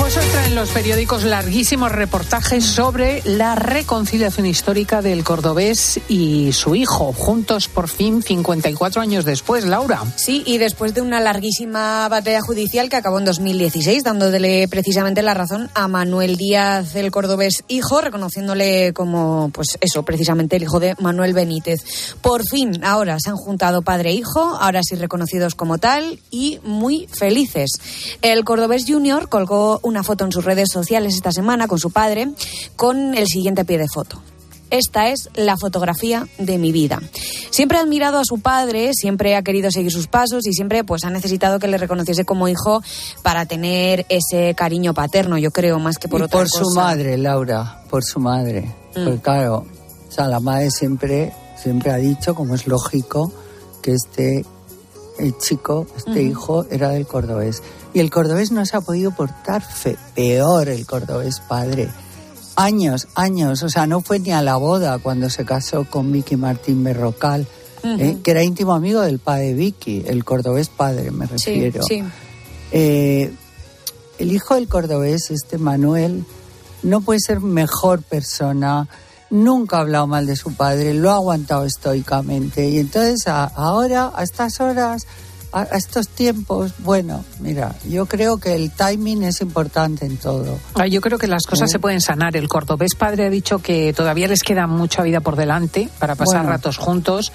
Pues hoy traen los periódicos larguísimos reportajes sobre la reconciliación histórica del cordobés y su hijo, juntos por fin 54 años después, Laura. Sí, y después de una larguísima batalla judicial que acabó en 2016, dándole precisamente la razón a Manuel Díaz, el cordobés hijo, reconociéndole como, pues eso, precisamente el hijo de Manuel Benítez. Por fin, ahora se han juntado padre e hijo, ahora sí reconocidos como tal y muy felices. El cordobés junior colgó una foto en sus redes sociales esta semana con su padre con el siguiente pie de foto. Esta es la fotografía de mi vida. Siempre ha admirado a su padre, siempre ha querido seguir sus pasos y siempre pues ha necesitado que le reconociese como hijo para tener ese cariño paterno, yo creo, más que por Y otra por cosa. su madre, Laura, por su madre. Mm. Porque claro, o sea, la madre siempre, siempre ha dicho, como es lógico, que este eh, chico, este hijo, era del cordobés. Y el cordobés no se ha podido portar fe- peor, el cordobés padre. Años, años, o sea, no fue ni a la boda cuando se casó con Vicky Martín Berrocal, eh, que era íntimo amigo del padre Vicky, el cordobés padre, me Sí, refiero. sí. Eh, el hijo del cordobés, este Manuel, no puede ser mejor persona, nunca ha hablado mal de su padre, lo ha aguantado estoicamente. Y entonces a- ahora, a estas horas, a, a estos tiempos, bueno, mira, yo creo que el timing es importante en todo. Ah, Yo creo que las cosas se pueden sanar. El cordobés padre ha dicho que todavía les queda mucha vida por delante para pasar Bueno. ratos juntos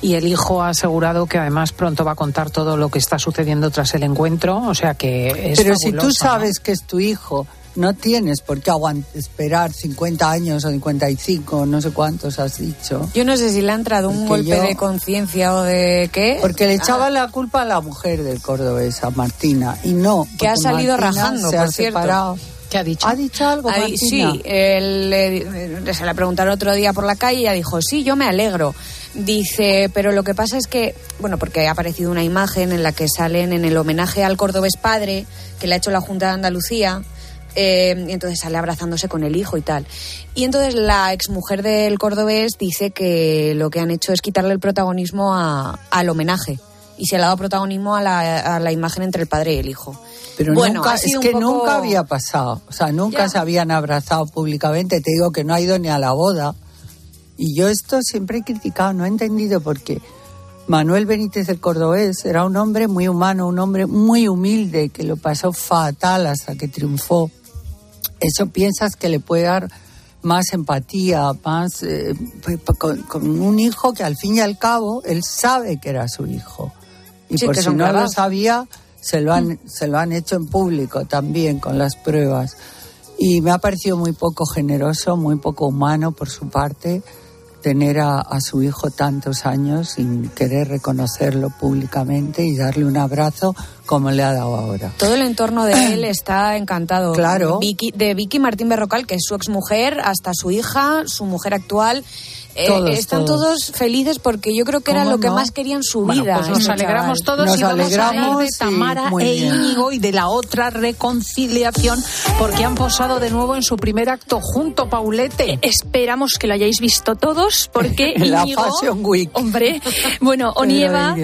y el hijo ha asegurado que además pronto va a contar todo lo que está sucediendo tras el encuentro. O sea que es Pero si tú sabes que es tu hijo, no tienes por qué aguant- esperar 50 años o 55, no sé cuántos has dicho. Yo no sé si le ha entrado un Porque golpe yo- de conciencia o de qué. Porque le Ah, echaba la culpa a la mujer del cordobés, a Martina, y no. Que ha salido Martina rajando, se por ha cierto. separado. ¿Qué ha dicho? ¿Ha dicho algo, Martina? sí, él, eh, se la preguntaron otro día por la calle y ella dijo, sí, yo me alegro. Dice, pero lo que pasa es que, bueno, porque ha aparecido una imagen en la que salen en el homenaje al cordobés padre que le ha hecho la Junta de Andalucía. Eh, y entonces sale abrazándose con el hijo y tal. Y entonces la exmujer del cordobés dice que lo que han hecho es quitarle el protagonismo a- al homenaje. Y se le ha dado protagonismo a la, a la imagen entre el padre y el hijo. Pero Bueno, nunca, es que poco- nunca había pasado. O sea, nunca Ya. se habían abrazado públicamente. Te digo que no ha ido ni a la boda. Y yo esto siempre he criticado, no he entendido por qué. Manuel Benítez del Cordobés era un hombre muy humano, un hombre muy humilde, que lo pasó fatal hasta que triunfó. Eso piensas que le puede dar más empatía, más eh, pues, con, con un hijo que al fin y al cabo él sabe que era su hijo. Y Sí, por que si no lo sabía, se lo, han, se lo han hecho en público también con las pruebas. Y me ha parecido muy poco generoso, muy poco humano por su parte tener a, a su hijo tantos años sin querer reconocerlo públicamente y darle un abrazo como le ha dado ahora. Todo el entorno de él está encantado. Claro. Vicky- de Vicky Martín Berrocal, que es su exmujer, hasta su hija, su mujer actual. Eh, Todos, están todos. todos. felices porque yo creo que era ¿Cómo lo que no? más querían su Bueno, vida. pues nos alegramos chaval. todos Nos y vamos a alegramos hablar de Tamara e. Íñigo y de la otra reconciliación porque han posado de nuevo en su primer acto junto, Paulete. Esperamos que lo hayáis visto todos porque la Íñigo, Fashion Week. hombre, bueno, Onieva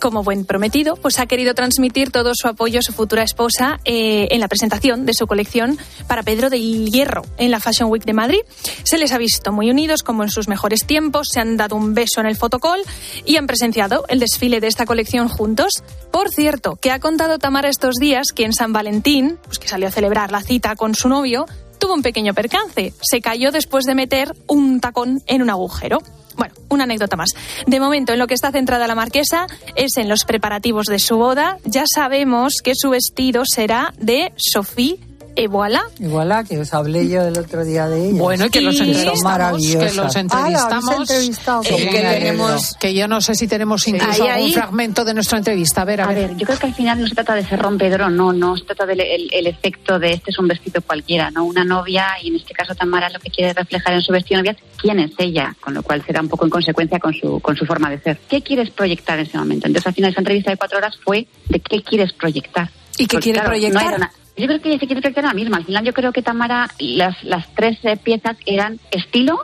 como buen prometido, pues ha querido transmitir todo su apoyo a su futura esposa eh, en la presentación de su colección para Pedro del Hierro en la Fashion Week de Madrid. Se les ha visto muy unidos, como en sus mejores tiempos, se han dado un beso en el fotocall y han presenciado el desfile de esta colección juntos. Por cierto, que ha contado Tamara estos días que en San Valentín, pues que salió a celebrar la cita con su novio, tuvo un pequeño percance. Se cayó después de meter un tacón en un agujero. Bueno, una anécdota más. De momento, en lo que está centrada la marquesa es en los preparativos de su boda. Ya sabemos que su vestido será de Sophie et voilà. Igual a que os hablé yo el otro día de ella. Bueno, y que los Son entrevistamos, que los Ah, ¿la habéis entrevistamos. Eh, que tenemos, que yo no sé si tenemos incluso Ahí, algún ahí. fragmento de nuestra entrevista. A ver, a, A ver. ver, yo creo que al final no se trata de ser rompedor, no, no se trata del el, el efecto de este es un vestido cualquiera, ¿no? Una novia, y en este caso Tamara lo que quiere reflejar en su vestido de novia es quién es ella, con lo cual será un poco en consecuencia con su, con su forma de ser. ¿Qué quieres proyectar en ese momento? Entonces al final esa entrevista de cuatro horas fue de qué quieres proyectar. ¿Y qué quiere claro, no proyectar? era una- yo creo que ella se quiere proyectar la misma. Al final yo creo que Tamara, las, las tres eh, piezas eran estilo,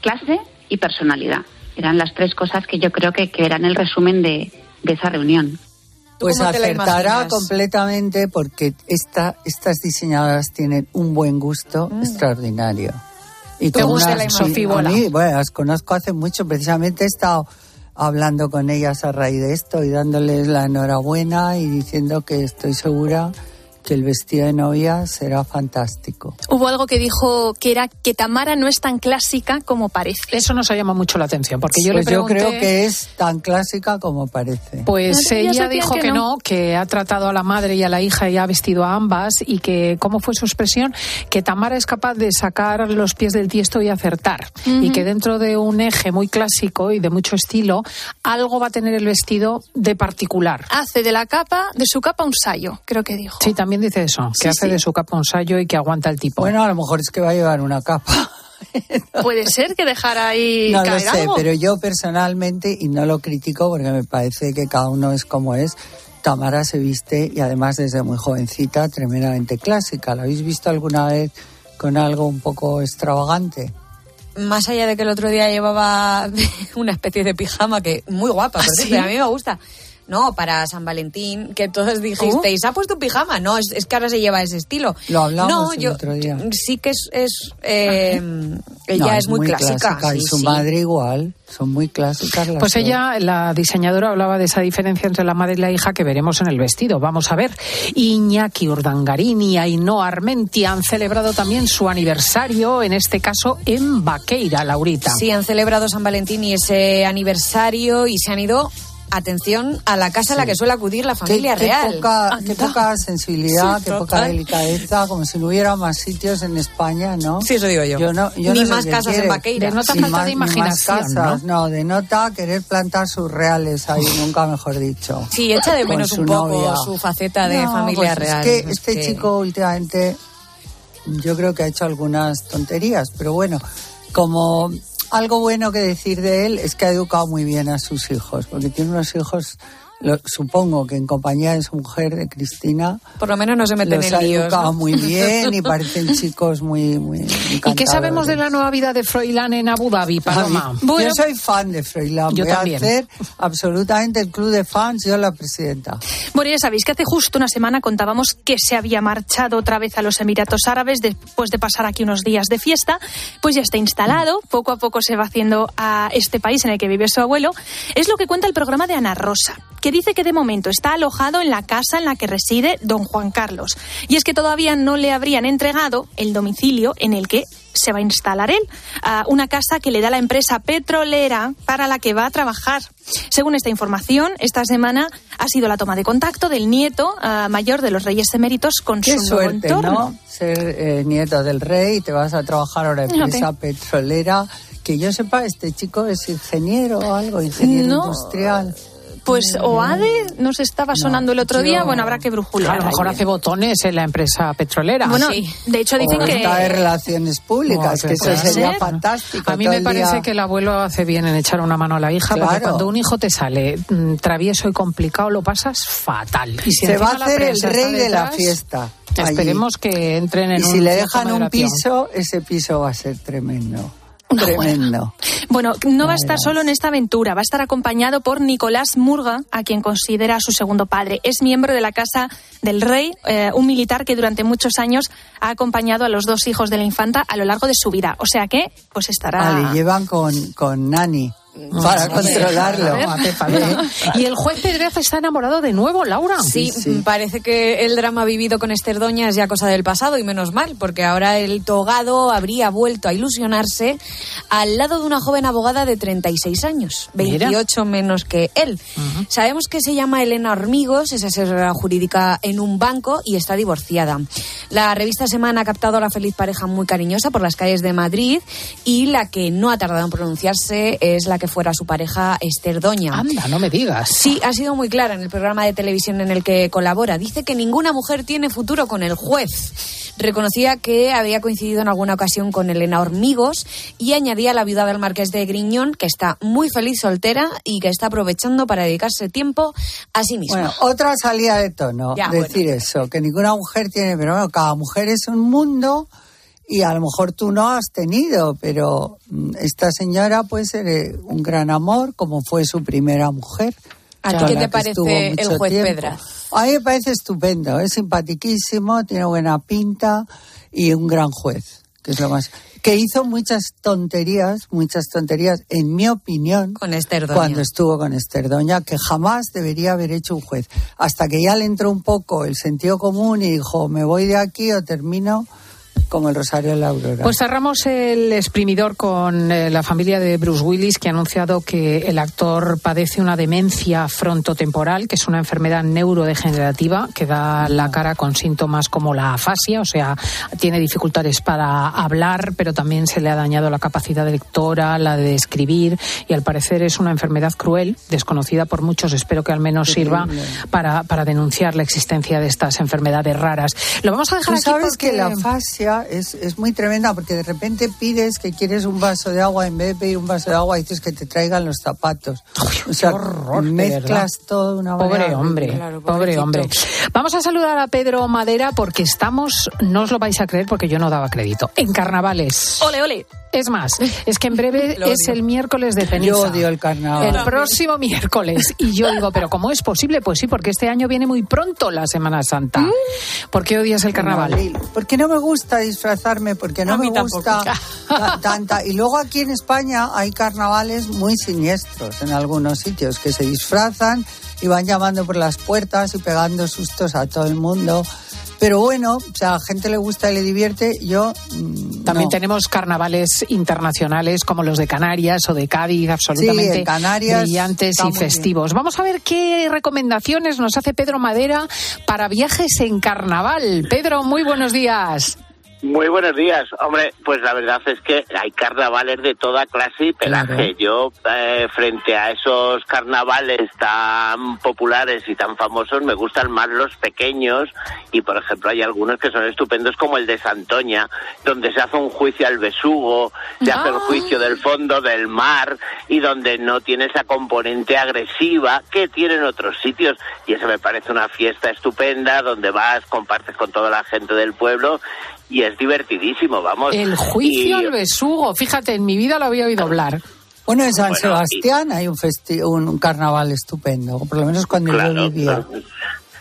clase y personalidad. Eran las tres cosas que yo creo que, que eran el resumen de, de esa reunión. Pues acertará completamente porque esta, estas diseñadoras tienen un buen gusto extraordinario. Y ¿Te gusta unas- la imagen? sí, a mí, bueno, las conozco hace mucho, precisamente he estado hablando con ellas a raíz de esto y dándoles la enhorabuena y diciendo que estoy segura que el vestido de novia será fantástico. Hubo algo que dijo que era que Tamara no es tan clásica como parece. Eso nos ha llamado mucho la atención porque yo pues le pregunté. yo creo que es tan clásica como parece. Pues No, ella dijo que que no. no. que ha tratado a la madre y a la hija y ha vestido a ambas y que, ¿cómo fue su expresión? Que Tamara es capaz de sacar los pies del tiesto y acertar. Y que dentro de un eje muy clásico y de mucho estilo, algo va a tener el vestido de particular. Hace de la capa, de su capa un sayo, creo que dijo. Sí, también dice eso, que Sí, hace sí. de su capa un sallo y que aguanta el tipo. Bueno, a lo mejor es que va a llevar una capa. Puede ser que dejara ahí No lo caer sé, algo. pero yo personalmente, y no lo critico porque me parece que cada uno es como es, Tamara se viste y además desde muy jovencita tremendamente clásica. ¿La habéis visto alguna vez con algo un poco extravagante? Más allá de que el otro día llevaba una especie de pijama que muy guapa, ¿Ah, sí? a mí me gusta. No, para San Valentín, que todos dijisteis, ¿ha puesto un pijama? No, es, es que ahora se lleva ese estilo. Lo hablamos no, el yo otro día. sí que es, es eh, ella No, es muy, clásica. y sí, su sí. madre igual. Son muy clásicas las Pues dos. ella, la diseñadora, hablaba de esa diferencia entre la madre y la hija que veremos en el vestido. Vamos a ver. Iñaki Urdangarín y Ainhoa Armenti han celebrado también su aniversario, en este caso en Vaqueira, Laurita. Sí, han celebrado San Valentín y ese aniversario y se han ido atención a la casa a la que suele acudir la familia qué, real. Qué poca, qué poca sensibilidad, Sí, qué poca delicadeza, como si no hubiera más sitios en España, ¿no? Sí, eso digo yo. no, yo Ni no más casas en. Vaqueira. Denota falta más- de más imaginación, casas, ¿no? denota querer plantar sus reales ahí, nunca mejor dicho. Sí, echa de menos un poco novia. su faceta de No, familia pues real. Es que Es este que- chico últimamente yo creo que ha hecho algunas tonterías, pero bueno, como algo bueno que decir de él es que ha educado muy bien a sus hijos, porque tiene unos hijos, lo- supongo que en compañía de su mujer, de Cristina, Por lo menos no se meten los en ha líos. educado ¿no? muy bien y parecen chicos muy, muy ¿Y qué sabemos de la nueva vida de Froilán en Abu Dhabi, Paloma? Yo soy fan de Froilán. Yo Voy también. a hacer absolutamente el club de fans, yo la presidenta. Bueno, ya sabéis que hace justo una semana contábamos que se había marchado otra vez a los Emiratos Árabes después de pasar aquí unos días de fiesta. Pues ya está instalado, poco a poco se va haciendo a este país en el que vive su abuelo. Es lo que cuenta el programa de Ana Rosa, que dice que de momento está alojado en la casa en la que reside don Juan Carlos. Y es que todavía no le habrían entregado el domicilio en el que se va a instalar él, a una casa que le da la empresa petrolera para la que va a trabajar. Según esta información, esta semana ha sido la toma de contacto del nieto ah, mayor de los reyes eméritos con Qué su nuevo suerte, entorno. ¿no? Ser eh, nieto del rey y te vas a trabajar ahora en empresa petrolera. Que yo sepa, este chico es ingeniero o algo, ingeniero No. industrial. Pues OADE nos estaba sonando el otro yo- día, bueno, habrá que brujular. A lo mejor hace botones en la empresa petrolera. Bueno, de hecho dicen o que... de relaciones públicas, No, que eso sería ser. fantástico. A mí me parece día- que el abuelo hace bien en echar una mano a la hija, porque cuando un hijo te sale mm, travieso y complicado, lo pasas fatal. Y si se va a hacer el rey de la fiesta. allí. Esperemos que entren en Y un si le dejan un piso, ese piso va a ser tremendo. Tremendo. Bueno, no va a estar solo en esta aventura, va a estar acompañado por Nicolás Murga, a quien considera su segundo padre. Es miembro de la Casa del Rey, eh, un militar que durante muchos años ha acompañado a los dos hijos de la infanta a lo largo de su vida. O sea que, pues estará... Ah, le llevan con, con Nani para controlarlo. No hace falta. Y el juez Pedraz está enamorado de nuevo, Laura. Sí, parece que el drama vivido con Esther Doña es ya cosa del pasado y menos mal, porque ahora el togado habría vuelto a ilusionarse al lado de una joven abogada de 36 años, Mira. 28 menos que él. Sabemos que se llama Elena Hormigos, es asesora jurídica en un banco y está divorciada. La revista Semana ha captado a la feliz pareja muy cariñosa por las calles de Madrid y la que no ha tardado en pronunciarse es la que fuera su pareja Esther Doña. Anda, no me digas. Sí, ha sido muy clara en el programa de televisión en el que colabora. Dice que ninguna mujer tiene futuro con el juez. Reconocía que había coincidido en alguna ocasión con Elena Hormigos y añadía la viuda del marqués de Griñón que está muy feliz soltera y que está aprovechando para dedicarse tiempo a sí misma. Bueno, otra salida de tono, Ya, decir eso, que ninguna mujer tiene, pero bueno, cada mujer es un mundo y a lo mejor tú no has tenido, pero mm, esta señora puede ser eh, un gran amor, como fue su primera mujer. ¿A ti qué te parece el juez tiempo. Pedraz? A mí me parece estupendo, es simpatiquísimo, tiene buena pinta y un gran juez, que es lo más que hizo muchas tonterías, muchas tonterías, en mi opinión, Con Esther Doña. cuando estuvo con Esther Doña, que jamás debería haber hecho un juez. Hasta que ya le entró un poco el sentido común y dijo, me voy de aquí o termino como el Rosario de la Aurora. Pues cerramos el exprimidor con eh, la familia de Bruce Willis, que ha anunciado que el actor padece una demencia frontotemporal, que es una enfermedad neurodegenerativa que da la cara con síntomas como la afasia, o sea, tiene dificultades para hablar, pero también se le ha dañado la capacidad de lectora, la de escribir, y al parecer es una enfermedad cruel, desconocida por muchos. Espero que al menos sirva para, para denunciar la existencia de estas enfermedades raras. Lo vamos a dejar Tú aquí sabes porque- que la es, es muy tremenda porque de repente pides que quieres un vaso de agua, en vez de pedir un vaso de agua dices que te traigan los zapatos. o sea, horror, mezclas verdad. todo de una Pobre manera hombre, pobre hombre. Vamos a saludar a Pedro Madera porque estamos, no os lo vais a creer porque yo no daba crédito, en carnavales. Ole, ole. Es más, es que en breve es el miércoles de ceniza. Yo odio el carnaval. El próximo miércoles. Y yo digo, ¿pero cómo es posible? Pues sí, porque este año viene muy pronto la Semana Santa. Mm. ¿Por qué odias el carnaval? Porque no me gusta disfrazarme, porque no me tampoco. gusta ta- tanta. Y luego aquí en España hay carnavales muy siniestros en algunos sitios que se disfrazan y van llamando por las puertas y pegando sustos a todo el mundo. Pero bueno, o sea, a la gente le gusta y le divierte. Yo mm, También tenemos carnavales internacionales como los de Canarias o de Cádiz, absolutamente Sí, en Canarias brillantes y bien. festivos. Vamos a ver qué recomendaciones nos hace Pedro Madera para viajes en carnaval. Pedro, muy buenos días. Muy buenos días. Hombre, pues la verdad es que hay carnavales de toda clase y pelaje. Yo, eh, frente a esos carnavales tan populares y tan famosos, me gustan más los pequeños y, por ejemplo, hay algunos que son estupendos como el de Santoña, donde se hace un juicio al besugo, se hace el juicio del fondo del mar y donde no tiene esa componente agresiva que tienen otros sitios. Y eso me parece una fiesta estupenda donde vas, compartes con toda la gente del pueblo y es divertidísimo, vamos. El juicio Y- al besugo. Fíjate, en mi vida lo había oído hablar. Bueno, en San Bueno, Sebastián hay un, festi- un, carnaval estupendo, por lo menos cuando yo vivía.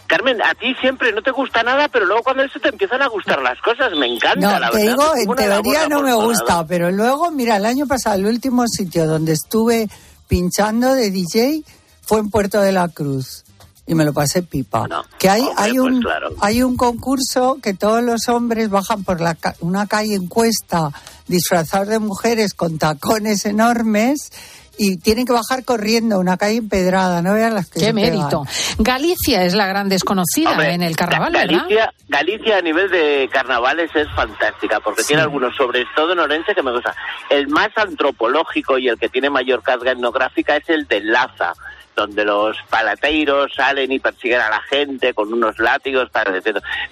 Carmen, a ti siempre no te gusta nada, pero luego cuando eso te empiezan a gustar las cosas, me encanta, No, la te verdad. digo, en teoría no me gusta, pero luego, mira, el año pasado, el último sitio donde estuve pinchando de DJ fue en Puerto de la Cruz. Y me lo pasé pipa. que hay, hombre, hay, pues un, claro. hay un concurso que todos los hombres bajan por la ca- una calle en cuesta disfrazados de mujeres con tacones enormes y tienen que bajar corriendo una calle empedrada, no vean las que Qué se pegan. mérito. Galicia es la gran desconocida Hombre, en el carnaval, ¿verdad? Galicia, Galicia a nivel de carnavales es fantástica porque tiene algunos, sobre todo en Orense, que me gusta. El más antropológico y el que tiene mayor carga etnográfica es el de Laza, donde los palateiros salen y persiguen a la gente con unos látigos.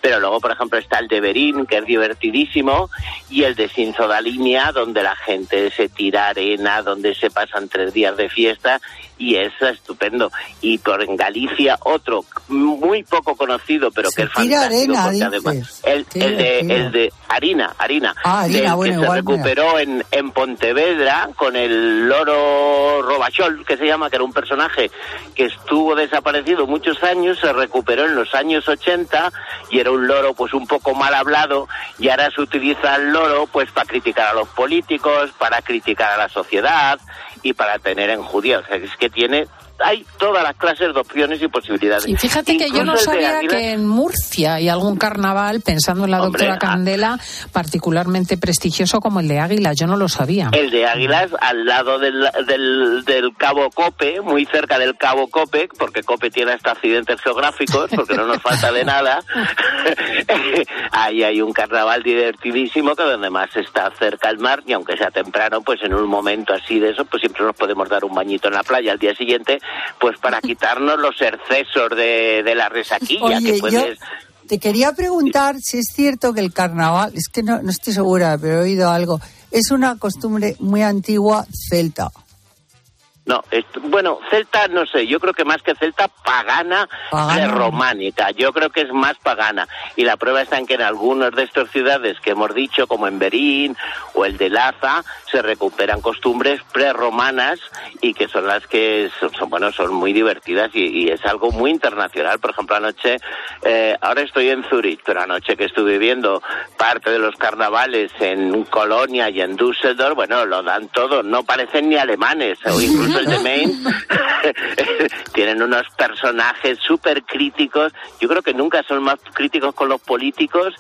Pero luego, por ejemplo, está el de Berín, que es divertidísimo, y el de Sinzodalinia, donde la gente se tira arena, donde se pasan tres días de fiesta, y es estupendo. Y por en Galicia, otro muy poco conocido, pero que es tira fantástico. arena, además, el, el de, el de harina, harina, Ah, harina, del bueno, que se recuperó en, en Pontevedra con el loro Robachol, que se llama, que era un personaje que estuvo desaparecido muchos años, se recuperó en los años 80 y era un loro pues un poco mal hablado y ahora se utiliza el loro pues para criticar a los políticos, para criticar a la sociedad y para tener en judía. Es que tiene hay todas las clases de opciones y posibilidades. Y fíjate que yo no el sabía Águilas- que en Murcia hay algún carnaval, pensando en la Hombre, doctora ah. Candela, particularmente prestigioso como el de Águila. Yo no lo sabía. El de Águilas, al lado del, del, del Cabo Cope, muy cerca del Cabo Cope, porque Cope tiene hasta accidentes geográficos, porque no nos falta de nada. Ahí hay un carnaval divertidísimo que donde más está cerca al mar, y aunque sea temprano, pues en un momento así de eso, pues siempre nos podemos dar un bañito en la playa al día siguiente, pues para quitarnos los excesos de, de la resaquilla Oye, que yo puedes... te quería preguntar si es cierto que el carnaval, es que no, no estoy segura, pero he oído algo, es una costumbre muy antigua celta. No, es- bueno, celta no sé, yo creo que más que celta pagana, Pagana. románica, yo creo que es más pagana. Y la prueba está en que en algunas de estas ciudades que hemos dicho, como en Berín o el de Laza, se recuperan costumbres prerromanas y que son las que son, son, bueno, son muy divertidas y, y es algo muy internacional. Por ejemplo, anoche, eh, ahora estoy en Zurich, pero anoche que estuve viendo parte de los carnavales en Colonia y en Düsseldorf, bueno, lo dan todo, no parecen ni alemanes, o incluso el de Maine, tienen unos personajes súper críticos, yo creo que nunca son más críticos con los políticos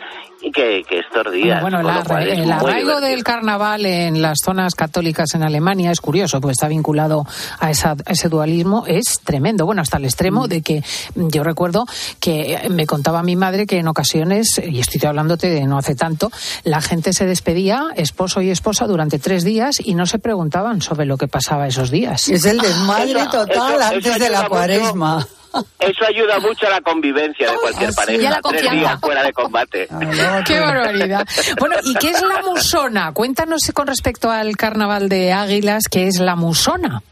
que, que estos días. Bueno, el, es el muy arraigo divertido. del carnaval en las zonas católicas en Alemania es curioso, pues está vinculado a, esa- a ese dualismo, es tremendo. Bueno, hasta el Mm. extremo de que yo recuerdo que me contaba mi madre que en ocasiones, y estoy hablándote de no hace tanto, la gente se despedía, esposo y esposa, durante tres días y no se preguntaban sobre lo que pasaba esos días. Es el desmadre Eso- total eso- antes eso de la ayuda mucho. cuaresma. Eso ayuda mucho a la convivencia de cualquier pareja. Y a la Tres días fuera de combate. ¡Qué barbaridad! Bueno, ¿y qué es la musona? Cuéntanos con respecto al carnaval de Águilas, ¿qué es la musona?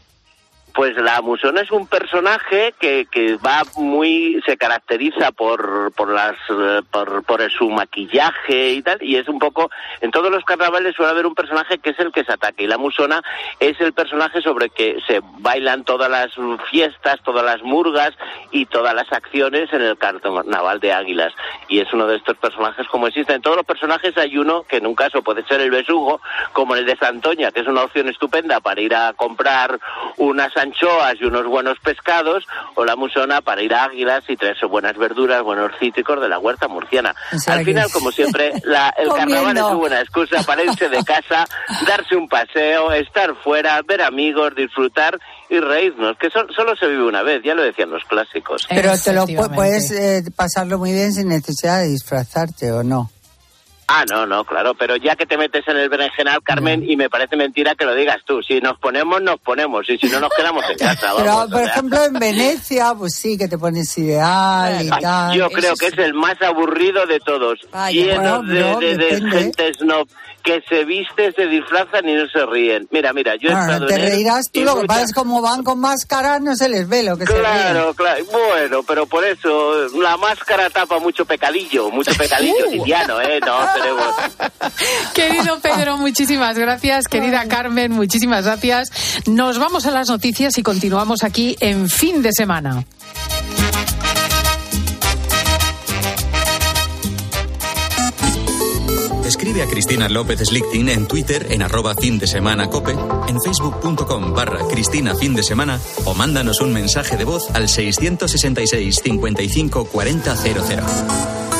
Pues la musona es un personaje que, que va muy, se caracteriza por, por las, eh, por, por su maquillaje y tal, y es un poco, en todos los carnavales suele haber un personaje que es el que se ataca, y la musona es el personaje sobre que se bailan todas las fiestas, todas las murgas y todas las acciones en el carnaval de águilas. y es uno de estos personajes como existen. En todos los personajes hay uno que en un caso puede ser el besugo, como el de Santoña, que es una opción estupenda para ir a comprar unas anchoas y unos buenos pescados, o la musona para ir a Águilas y traerse buenas verduras, buenos cítricos de la huerta murciana. Al final, como siempre, la- el carnaval es una buena excusa para irse de casa, darse un paseo, estar fuera, ver amigos, disfrutar y reírnos, que so- solo se vive una vez, ya lo decían los clásicos. Pero te lo pu- puedes eh, pasarlo muy bien sin necesidad de disfrazarte o no. Ah, no, no, claro, pero ya que te metes en el berenjenal, Carmen, y me parece mentira que lo digas tú. Si nos ponemos, nos ponemos, y si no, nos quedamos en casa. Pero, vamos, o por sea. ejemplo, en Venecia, pues sí, que te pones ideal y Ay, tal. Yo creo que es el más aburrido de todos. Vaya. Lleno Bueno, de, no, de- de gente snob que se viste, se disfrazan y no se ríen. Mira, mira, yo he Bueno, estado te en reirás tú, lo que pasa es como van con máscara, no se les ve lo que se Claro, claro. Bueno, pero por eso la máscara tapa mucho pecadillo, mucho pecadillo liviano, ¿eh? No tenemos... Querido Pedro, muchísimas gracias. Querida Carmen, muchísimas gracias. Nos vamos a las noticias y continuamos aquí en fin de semana. Escribe a Cristina López Slichting en Twitter en arroba fin de semana cope, en facebook.com barra Cristina fin de semana o mándanos un mensaje de voz al 666 55 40 00.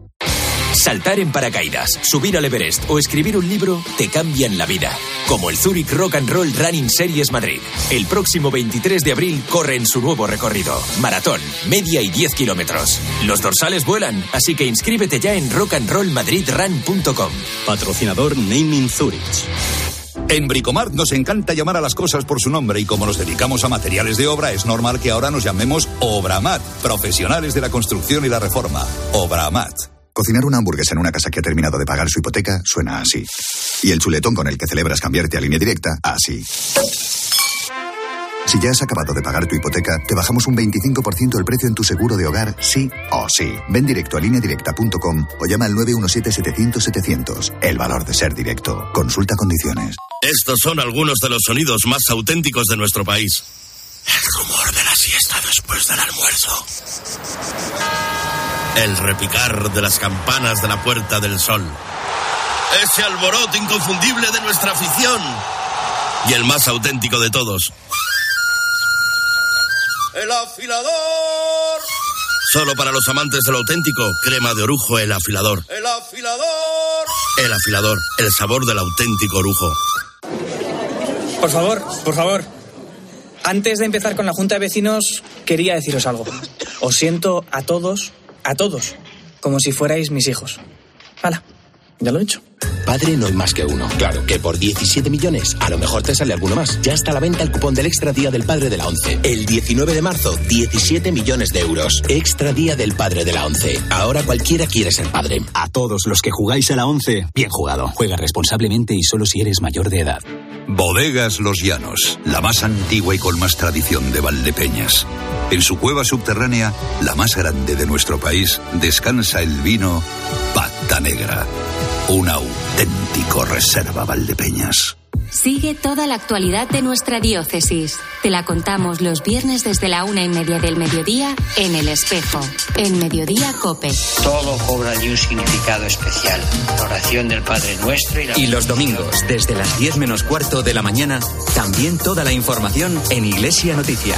Saltar en paracaídas, subir al Everest o escribir un libro te cambian la vida. Como el Zurich Rock and Roll Running Series Madrid. El próximo 23 de abril corre en su nuevo recorrido. Maratón, media y 10 kilómetros. Los dorsales vuelan, así que inscríbete ya en rockandrollmadridrun.com. Patrocinador Naming Zurich. En Bricomart nos encanta llamar a las cosas por su nombre y como nos dedicamos a materiales de obra, es normal que ahora nos llamemos Obramat, profesionales de la construcción y la reforma. Obramat. Cocinar una hamburguesa en una casa que ha terminado de pagar su hipoteca suena así. Y el chuletón con el que celebras cambiarte a línea directa, así. Si ya has acabado de pagar tu hipoteca, te bajamos un 25% el precio en tu seguro de hogar, sí o sí. Ven directo a lineadirecta.com o llama al 917-700-700. El valor de ser directo. Consulta condiciones. Estos son algunos de los sonidos más auténticos de nuestro país. El rumor de la siesta después del almuerzo. El repicar de las campanas de la Puerta del Sol. Ese alboroto inconfundible de nuestra afición. Y el más auténtico de todos. El afilador. Solo para los amantes del auténtico, crema de orujo, el afilador. El afilador. El afilador, el sabor del auténtico orujo. Por favor, por favor. Antes de empezar con la Junta de Vecinos, quería deciros algo. Os siento a todos, a todos, como si fuerais mis hijos. Hala, ya lo he dicho. Padre no hay más que uno. Claro que por 17 millones a lo mejor te sale alguno más. Ya está a la venta el cupón del Extra Día del Padre de la ONCE. El 19 de marzo, 17 millones de euros. Extra Día del Padre de la ONCE. Ahora cualquiera quiere ser padre. A todos los que jugáis a la 11, bien jugado. Juega responsablemente y solo si eres mayor de edad. Bodegas Los Llanos, la más antigua y con más tradición de Valdepeñas. En su cueva subterránea, la más grande de nuestro país, descansa el vino Pata Negra, un auténtico reserva Valdepeñas. Sigue toda la actualidad de nuestra diócesis. Te la contamos los viernes desde la una y media del mediodía en El Espejo, en Mediodía Cope. Todo cobra allí un significado especial. La oración del Padre Nuestro y la... Y los domingos, desde las 10 menos cuarto de la mañana, también toda la información en Iglesia Noticia.